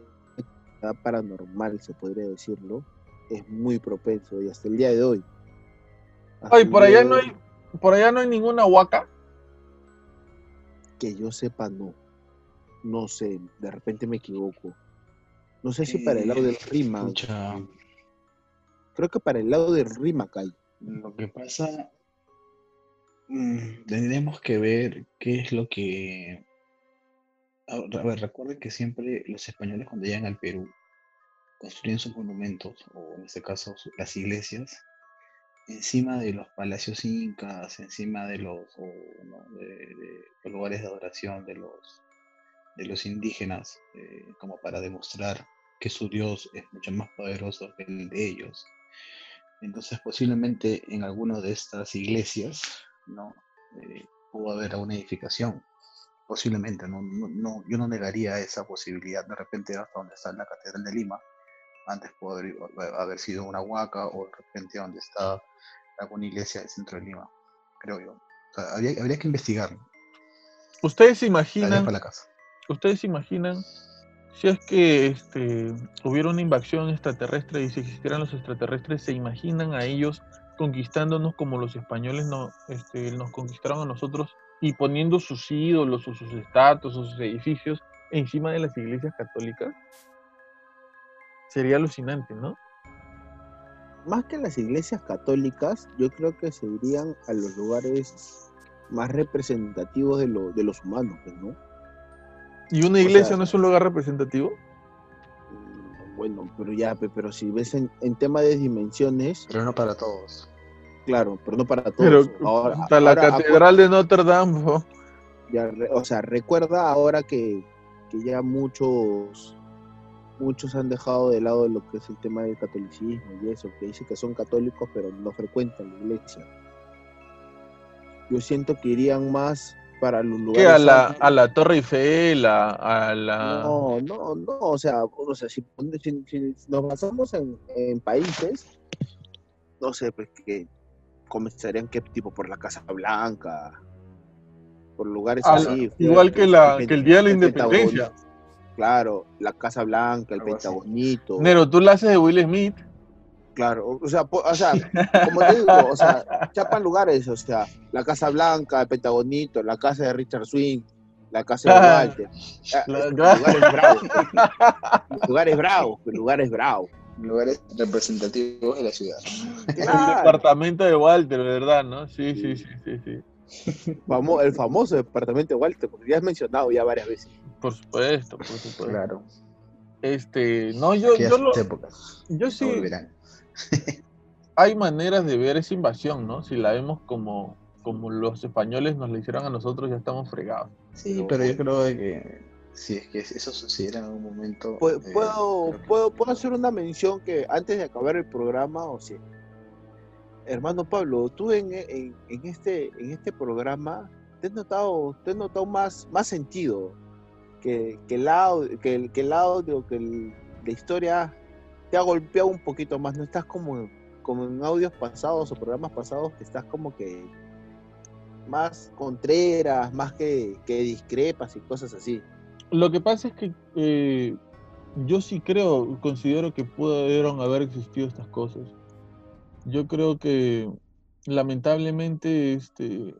paranormal, se podría decirlo, es muy propenso y hasta el día de hoy. Ay, por allá no hay, por allá no hay ninguna huaca. Que yo sepa, no. No sé, de repente me equivoco. No sé si para el lado del eh, Rima. Creo que para el lado del Rima hay. Lo que pasa, mm, tendremos que ver qué es lo que... A ver, recuerden que siempre los españoles cuando llegan al Perú construyen sus monumentos, o en este caso las iglesias, encima de los palacios incas, encima de los, lugares de adoración de los, de los indígenas, eh, como para demostrar que su Dios es mucho más poderoso que el de ellos. Entonces posiblemente en alguna de estas iglesias ¿no? Eh, pudo haber alguna edificación posiblemente, no, no, no, yo no negaría esa posibilidad. De repente, hasta donde está la Catedral de Lima, antes podría haber sido una huaca, o de repente donde está alguna iglesia del centro de Lima, creo yo. O sea, habría, habría que investigar. ¿Ustedes se imaginan, para la casa. ustedes se imaginan si es que este, hubiera una invasión extraterrestre y si existieran los extraterrestres, se imaginan a ellos conquistándonos como los españoles no, este, nos conquistaron a nosotros y poniendo sus ídolos o sus estatuas o sus edificios encima de las iglesias católicas? Sería alucinante, ¿no? Más que las iglesias católicas, yo creo que se irían a los lugares más representativos de, lo, de los humanos, pues, ¿no? ¿Y una O iglesia sea- no es un lugar representativo? Mm, Bueno, pero ya, pe- pero si ves en, en tema de dimensiones, Pero no para todos. Claro, pero no para todos. Pero ahora, puta, la ahora, catedral de Notre Dame, ya o sea, recuerda ahora que, que ya muchos muchos han dejado de lado lo que es el tema del catolicismo y eso, que dicen que son católicos pero no frecuentan la iglesia. Yo siento que irían más para los lugares ¿Qué? A la, a la Torre Eiffel, a, a la... No, no, no, o sea, o sea si, si- si nos basamos en, en países, no sé, pues que comenzarían que tipo por la Casa Blanca, por lugares así. igual que, la, el que el Día de la Independencia. Claro, la Casa Blanca, el Algo así. Pentagonito. Nero, tú la haces de Will Smith. Claro, o sea, po- o sea, como te digo, o sea, chapan lugares, o sea, la Casa Blanca, el Pentagonito, la casa de Richard Swing, la casa de Ah, Walter. Ah, la- claro. lugares bravos, lugares bravos, lugares bravos. Lugares representativos de la ciudad. El departamento de Walter, ¿verdad? ¿No? Sí, sí, sí, sí, sí. Famo- el famoso departamento de Walter, porque ya has mencionado ya varias veces. Por supuesto, por supuesto. Claro. Este, no, yo, Aquellas yo, lo- épocas. yo no sí, hay maneras de ver esa invasión, ¿no? Si la vemos como, como los españoles nos la hicieron a nosotros, ya estamos fregados. Sí, pero yo creo que si es que eso sucediera en algún momento. Eh, ¿Puedo, que- puedo, puedo hacer una mención que antes de acabar el programa, o sea, hermano Pablo, tú en, en, en este, en este programa te has notado, te has notado más, más sentido que, que, el audio, que, el, que el audio, que el- la historia te ha golpeado un poquito más, no estás como, como en audios pasados o programas pasados que estás como que más contreras, más que, que discrepas y cosas así. Lo que pasa es que eh, yo sí creo, considero que pudieron haber existido estas cosas. Yo creo que lamentablemente este,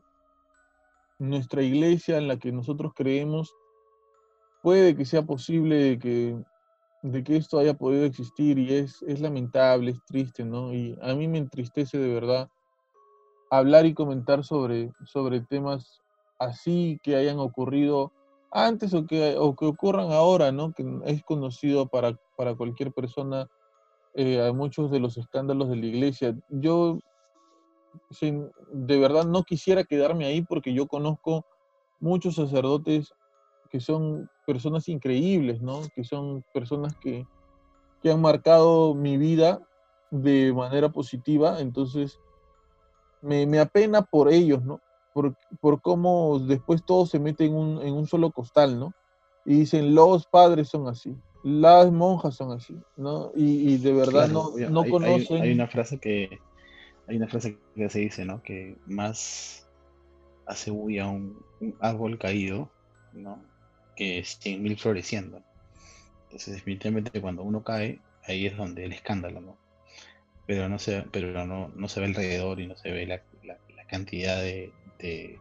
nuestra iglesia en la que nosotros creemos puede que sea posible de que, de que esto haya podido existir y es, es lamentable, es triste, ¿no? Y a mí me entristece de verdad hablar y comentar sobre, sobre temas así que hayan ocurrido antes o que, o que ocurran ahora, ¿no? Que es conocido para, para cualquier persona eh, a muchos de los escándalos de la iglesia. Yo sin- de verdad no quisiera quedarme ahí porque yo conozco muchos sacerdotes que son personas increíbles, ¿no? Que son personas que, que han marcado mi vida de manera positiva, entonces me, me apena por ellos, ¿no? Por, por cómo después todo se mete en un, en un solo costal, ¿no? Y dicen, los padres son así, las monjas son así, ¿no? Y, y de verdad Claro, no, no hay- hay- conocen... Hay, una frase que hay una frase que se dice, ¿no? Que más hace bulla un, un árbol caído, ¿no? Que 100.000 floreciendo. Entonces, definitivamente cuando uno cae, ahí es donde el escándalo, ¿no? Pero no se, pero no, no se ve alrededor y no se ve la, la- la cantidad de, de,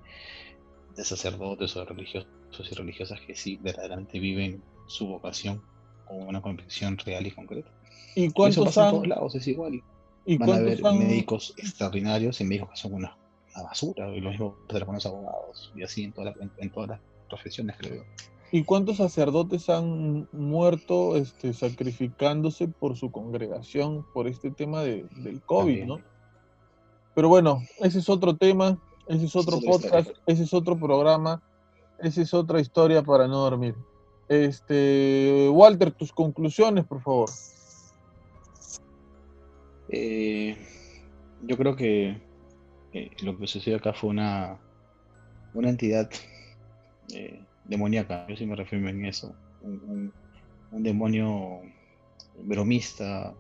de sacerdotes o religiosos y religiosas que sí verdaderamente viven su vocación con una convicción real y concreta. ¿Y eso cuántos en han, todos lados, es igual. y Van a haber han- médicos extraordinarios y médicos que son una, una basura, y lo mismo de los buenos abogados, y así en, toda la- en, en todas las profesiones, creo. ¿Y cuántos sacerdotes han muerto este, sacrificándose por su congregación por este tema de, del COVID, También. ¿no? Pero bueno, ese es otro tema, ese es otro historia. podcast, ese es otro programa, esa es otra historia para no dormir. Este, Walter, tus conclusiones, por favor. Eh, yo creo que eh, lo que sucedió acá fue una, una entidad eh, demoníaca, yo sí me refiero en eso. Un, demonio bromista,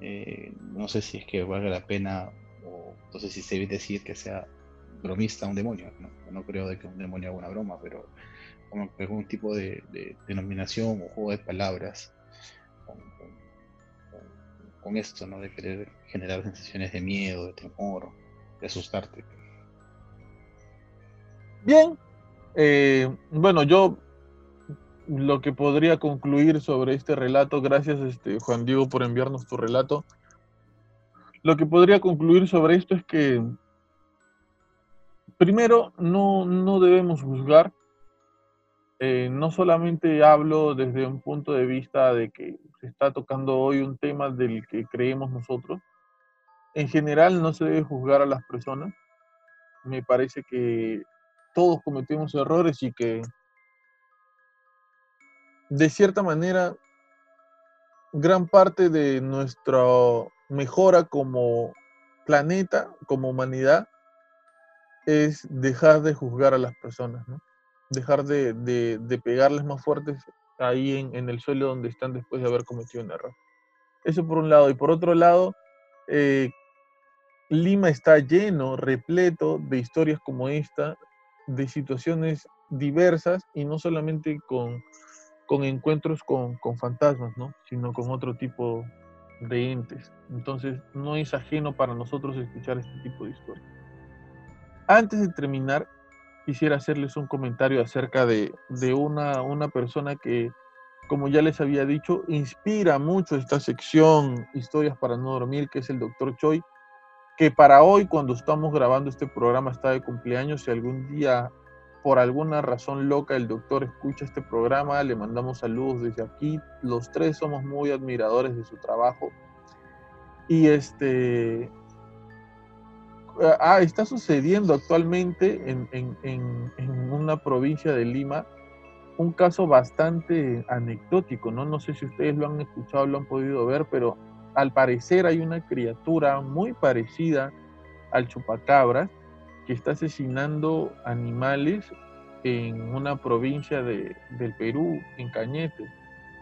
eh, no sé si es que valga la pena, o no sé si se debe decir que sea bromista un demonio, no, creo de que un demonio haga una broma, pero como algún tipo de, denominación o juego de palabras con, esto, ¿no? De querer generar sensaciones de miedo, de temor, de asustarte. Bien, eh, bueno, yo lo que podría concluir sobre este relato, gracias este, Juan Diego por enviarnos tu relato, lo que podría concluir sobre esto es que primero no, no debemos juzgar, eh, no solamente hablo desde un punto de vista de que se está tocando hoy un tema del que creemos nosotros, en general no se debe juzgar a las personas, me parece que todos cometemos errores y que de cierta manera gran parte de nuestra mejora como planeta, como humanidad, es dejar de juzgar a las personas, dejar de, pegarles más fuertes ahí en, el suelo donde están después de haber cometido un error. Eso por un lado. Y por otro lado, eh, Lima está lleno, repleto de historias como esta, de situaciones diversas y no solamente con, con encuentros con, con, fantasmas, ¿no? sino con otro tipo de entes. Entonces no es ajeno para nosotros escuchar este tipo de historias. Antes de terminar, quisiera hacerles un comentario acerca de, una, una persona que, como ya les había dicho, inspira mucho esta sección Historias para no dormir, que es el doctor Choi que para hoy, cuando estamos grabando este programa, está de cumpleaños. Si algún día, por alguna razón loca, el doctor escucha este programa, le mandamos saludos desde aquí. Los tres somos muy admiradores de su trabajo. Y este. Ah, está sucediendo actualmente en, en una provincia de Lima un caso bastante anecdótico, ¿no? No sé si ustedes lo han escuchado, lo han podido ver, pero al parecer hay una criatura muy parecida al chupacabra que está asesinando animales en una provincia de, del Perú, en Cañete,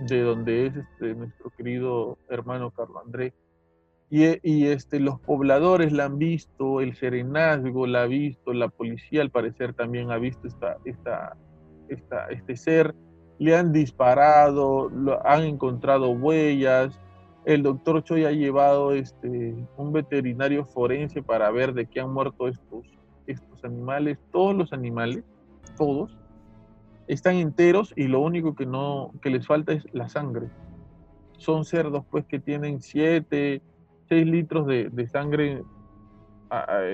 de donde es este, nuestro querido hermano Carlos Andrés. Y, y, este, los pobladores la han visto, el serenazgo la ha visto, la policía al parecer también ha visto esta, esta, este ser, le han disparado, lo, han encontrado huellas, el doctor Choi ha llevado este, un veterinario forense para ver de qué han muerto estos, estos animales. Todos los animales, todos, están enteros y lo único que, no, que les falta es la sangre. Son cerdos pues que tienen 7, 6 litros de, sangre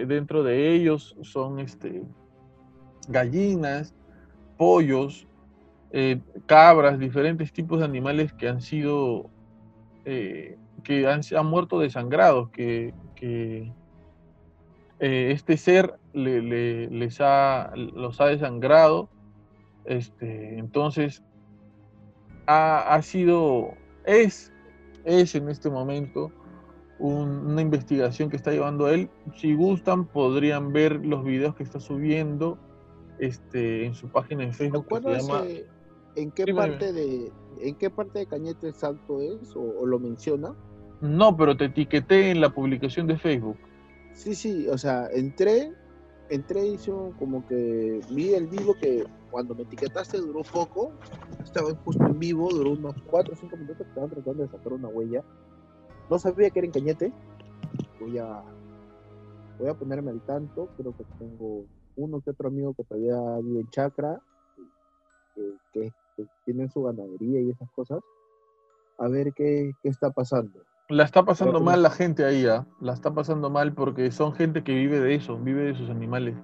dentro de ellos. Son este, gallinas, pollos, eh, cabras, diferentes tipos de animales que han sido eh, que han, muerto desangrados, que, que eh, este ser les ha, los ha desangrado. Este, entonces, ha, ha, sido, es, es en este momento una investigación que está llevando él. Si gustan, podrían ver los videos que está subiendo este, en su página en Facebook. ¿En qué parte de en qué parte de Cañete Salto es o, lo menciona? No, pero te etiqueté en la publicación de Facebook. Sí, sí, o sea, entré, entré y como que vi el vivo que cuando me etiquetaste duró poco, estaba justo en vivo, duró unos 4 o 5 minutos, estaban tratando de sacar una huella. No sabía que era en Cañete. Voy a, voy a ponerme al tanto, creo que tengo uno que otro amigo que todavía vive en Chacra, que, tienen su ganadería y esas cosas, a ver qué, está pasando. La está pasando mal la gente ahí, ¿ah? la está pasando mal porque son gente que vive de eso, vive de sus animales.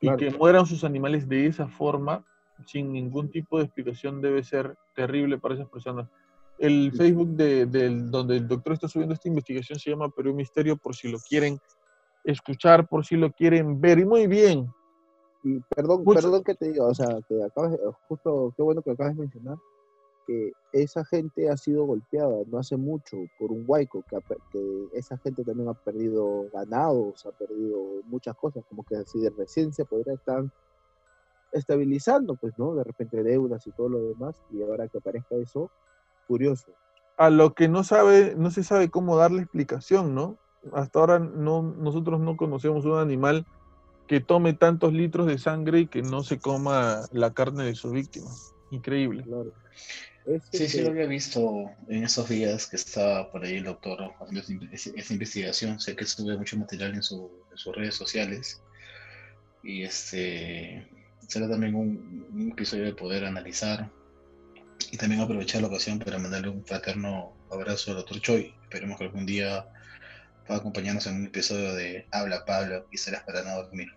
Y que mueran sus animales de esa forma, sin ningún tipo de explicación, debe ser terrible para esas personas. El Facebook de, donde el doctor está subiendo esta investigación se llama Perú Misterio, por si lo quieren escuchar, por si lo quieren ver. Y muy bien, y perdón, perdón que te diga, o sea, que acabas, justo, qué bueno que acabas de mencionar, que esa gente ha sido golpeada no hace mucho por un huaico, que, que esa gente también ha perdido ganados, ha perdido muchas cosas, como que así de recién se podría estar estabilizando, pues, ¿no? De repente deudas y todo lo demás, y ahora que aparezca eso, curioso. A lo que no sabe, no se sabe cómo darle explicación, ¿no? Hasta ahora no, nosotros no conocemos un animal que tome tantos litros de sangre y que no se coma la carne de sus víctimas. Increíble. Claro. Sí, sí lo había visto en esos días que estaba por ahí el doctor haciendo esa investigación. Sé que sube mucho material en, sus redes sociales. Y este será también un, episodio de poder analizar y también aprovechar la ocasión para mandarle un fraterno abrazo al doctor Choi. Esperemos que algún día pueda acompañarnos en un episodio de Habla Pablo y serás para no dormir.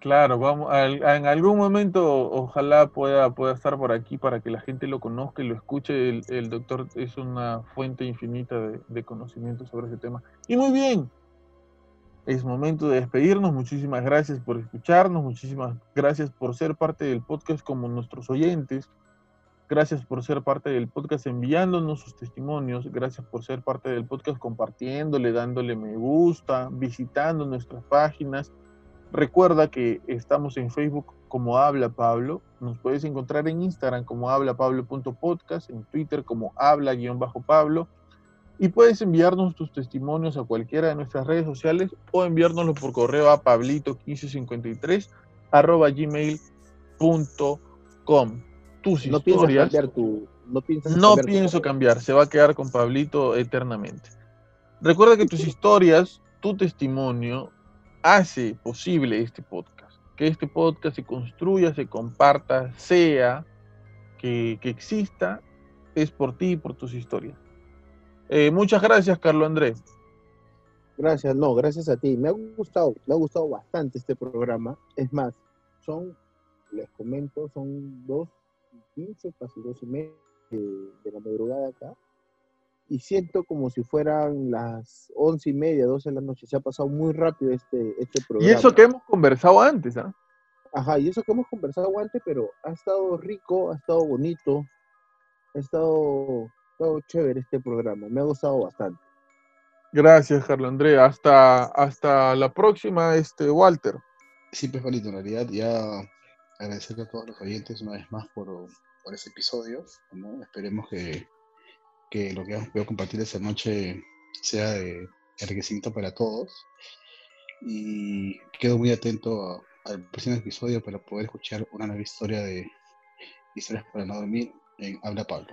Claro, vamos, en algún momento ojalá pueda, pueda estar por aquí para que la gente lo conozca y lo escuche. El, doctor es una fuente infinita de, de, conocimiento sobre ese tema. Y muy bien, es momento de despedirnos. Muchísimas gracias por escucharnos, muchísimas gracias por ser parte del podcast como nuestros oyentes. Gracias por ser parte del podcast enviándonos sus testimonios. Gracias por ser parte del podcast compartiéndole, dándole me gusta, visitando nuestras páginas Recuerda que estamos en Facebook como Habla Pablo, nos puedes encontrar en Instagram como hablapablo.podcast, en Twitter como habla-pablo y puedes enviarnos tus testimonios a cualquiera de nuestras redes sociales o enviárnoslo por correo a pablito1553 arroba gmail.com. Tus no historias. Cambiar tu, no, no pienso cambiar, se va a quedar con Pablito eternamente. Recuerda que tus historias, tu testimonio hace posible este podcast. Que este podcast se construya, se comparta, sea, que, exista, es por ti y por tus historias. Eh, muchas gracias, Carlos Andrés. Gracias, no, gracias a ti. Me ha gustado, me ha gustado bastante este programa. Es más, son, les comento, son dos y quince, casi dos y media de la madrugada acá y siento como si fueran las once y media, doce de la noche. Se ha pasado muy rápido este, este programa. Y eso que hemos conversado antes, ¿ah? Ajá, y eso que hemos conversado antes, pero ha estado rico, ha estado bonito, ha estado, chévere este programa. Me ha gustado bastante. Gracias, Carlos Andrea. Hasta, hasta la próxima, este Walter. Sí, pues, bonito, en realidad ya agradecerle a todos los oyentes una vez más por, por este episodio. ¿no? Esperemos que que lo que vamos a compartir esta noche sea de enriquecimiento para todos. Y quedo muy atento al próximo episodio para poder escuchar una nueva historia de Historias para no dormir en Habla Pablo.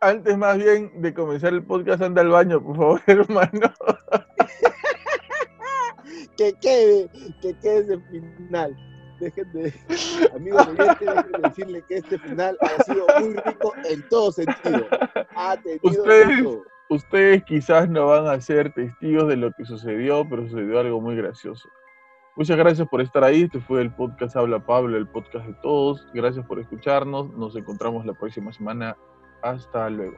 Antes más bien de comenzar el podcast, anda al baño, por favor, hermano. que quede, que quede ese final dejen de, amigos oyentes, dejen de decirle que este final ha sido muy rico en todo sentido. Ha tenido ustedes, ustedes quizás no van a ser testigos de lo que sucedió, pero sucedió algo muy gracioso. Muchas gracias por estar ahí. Este fue el podcast Habla Pablo, el podcast de todos. Gracias por escucharnos. Nos encontramos la próxima semana. Hasta luego.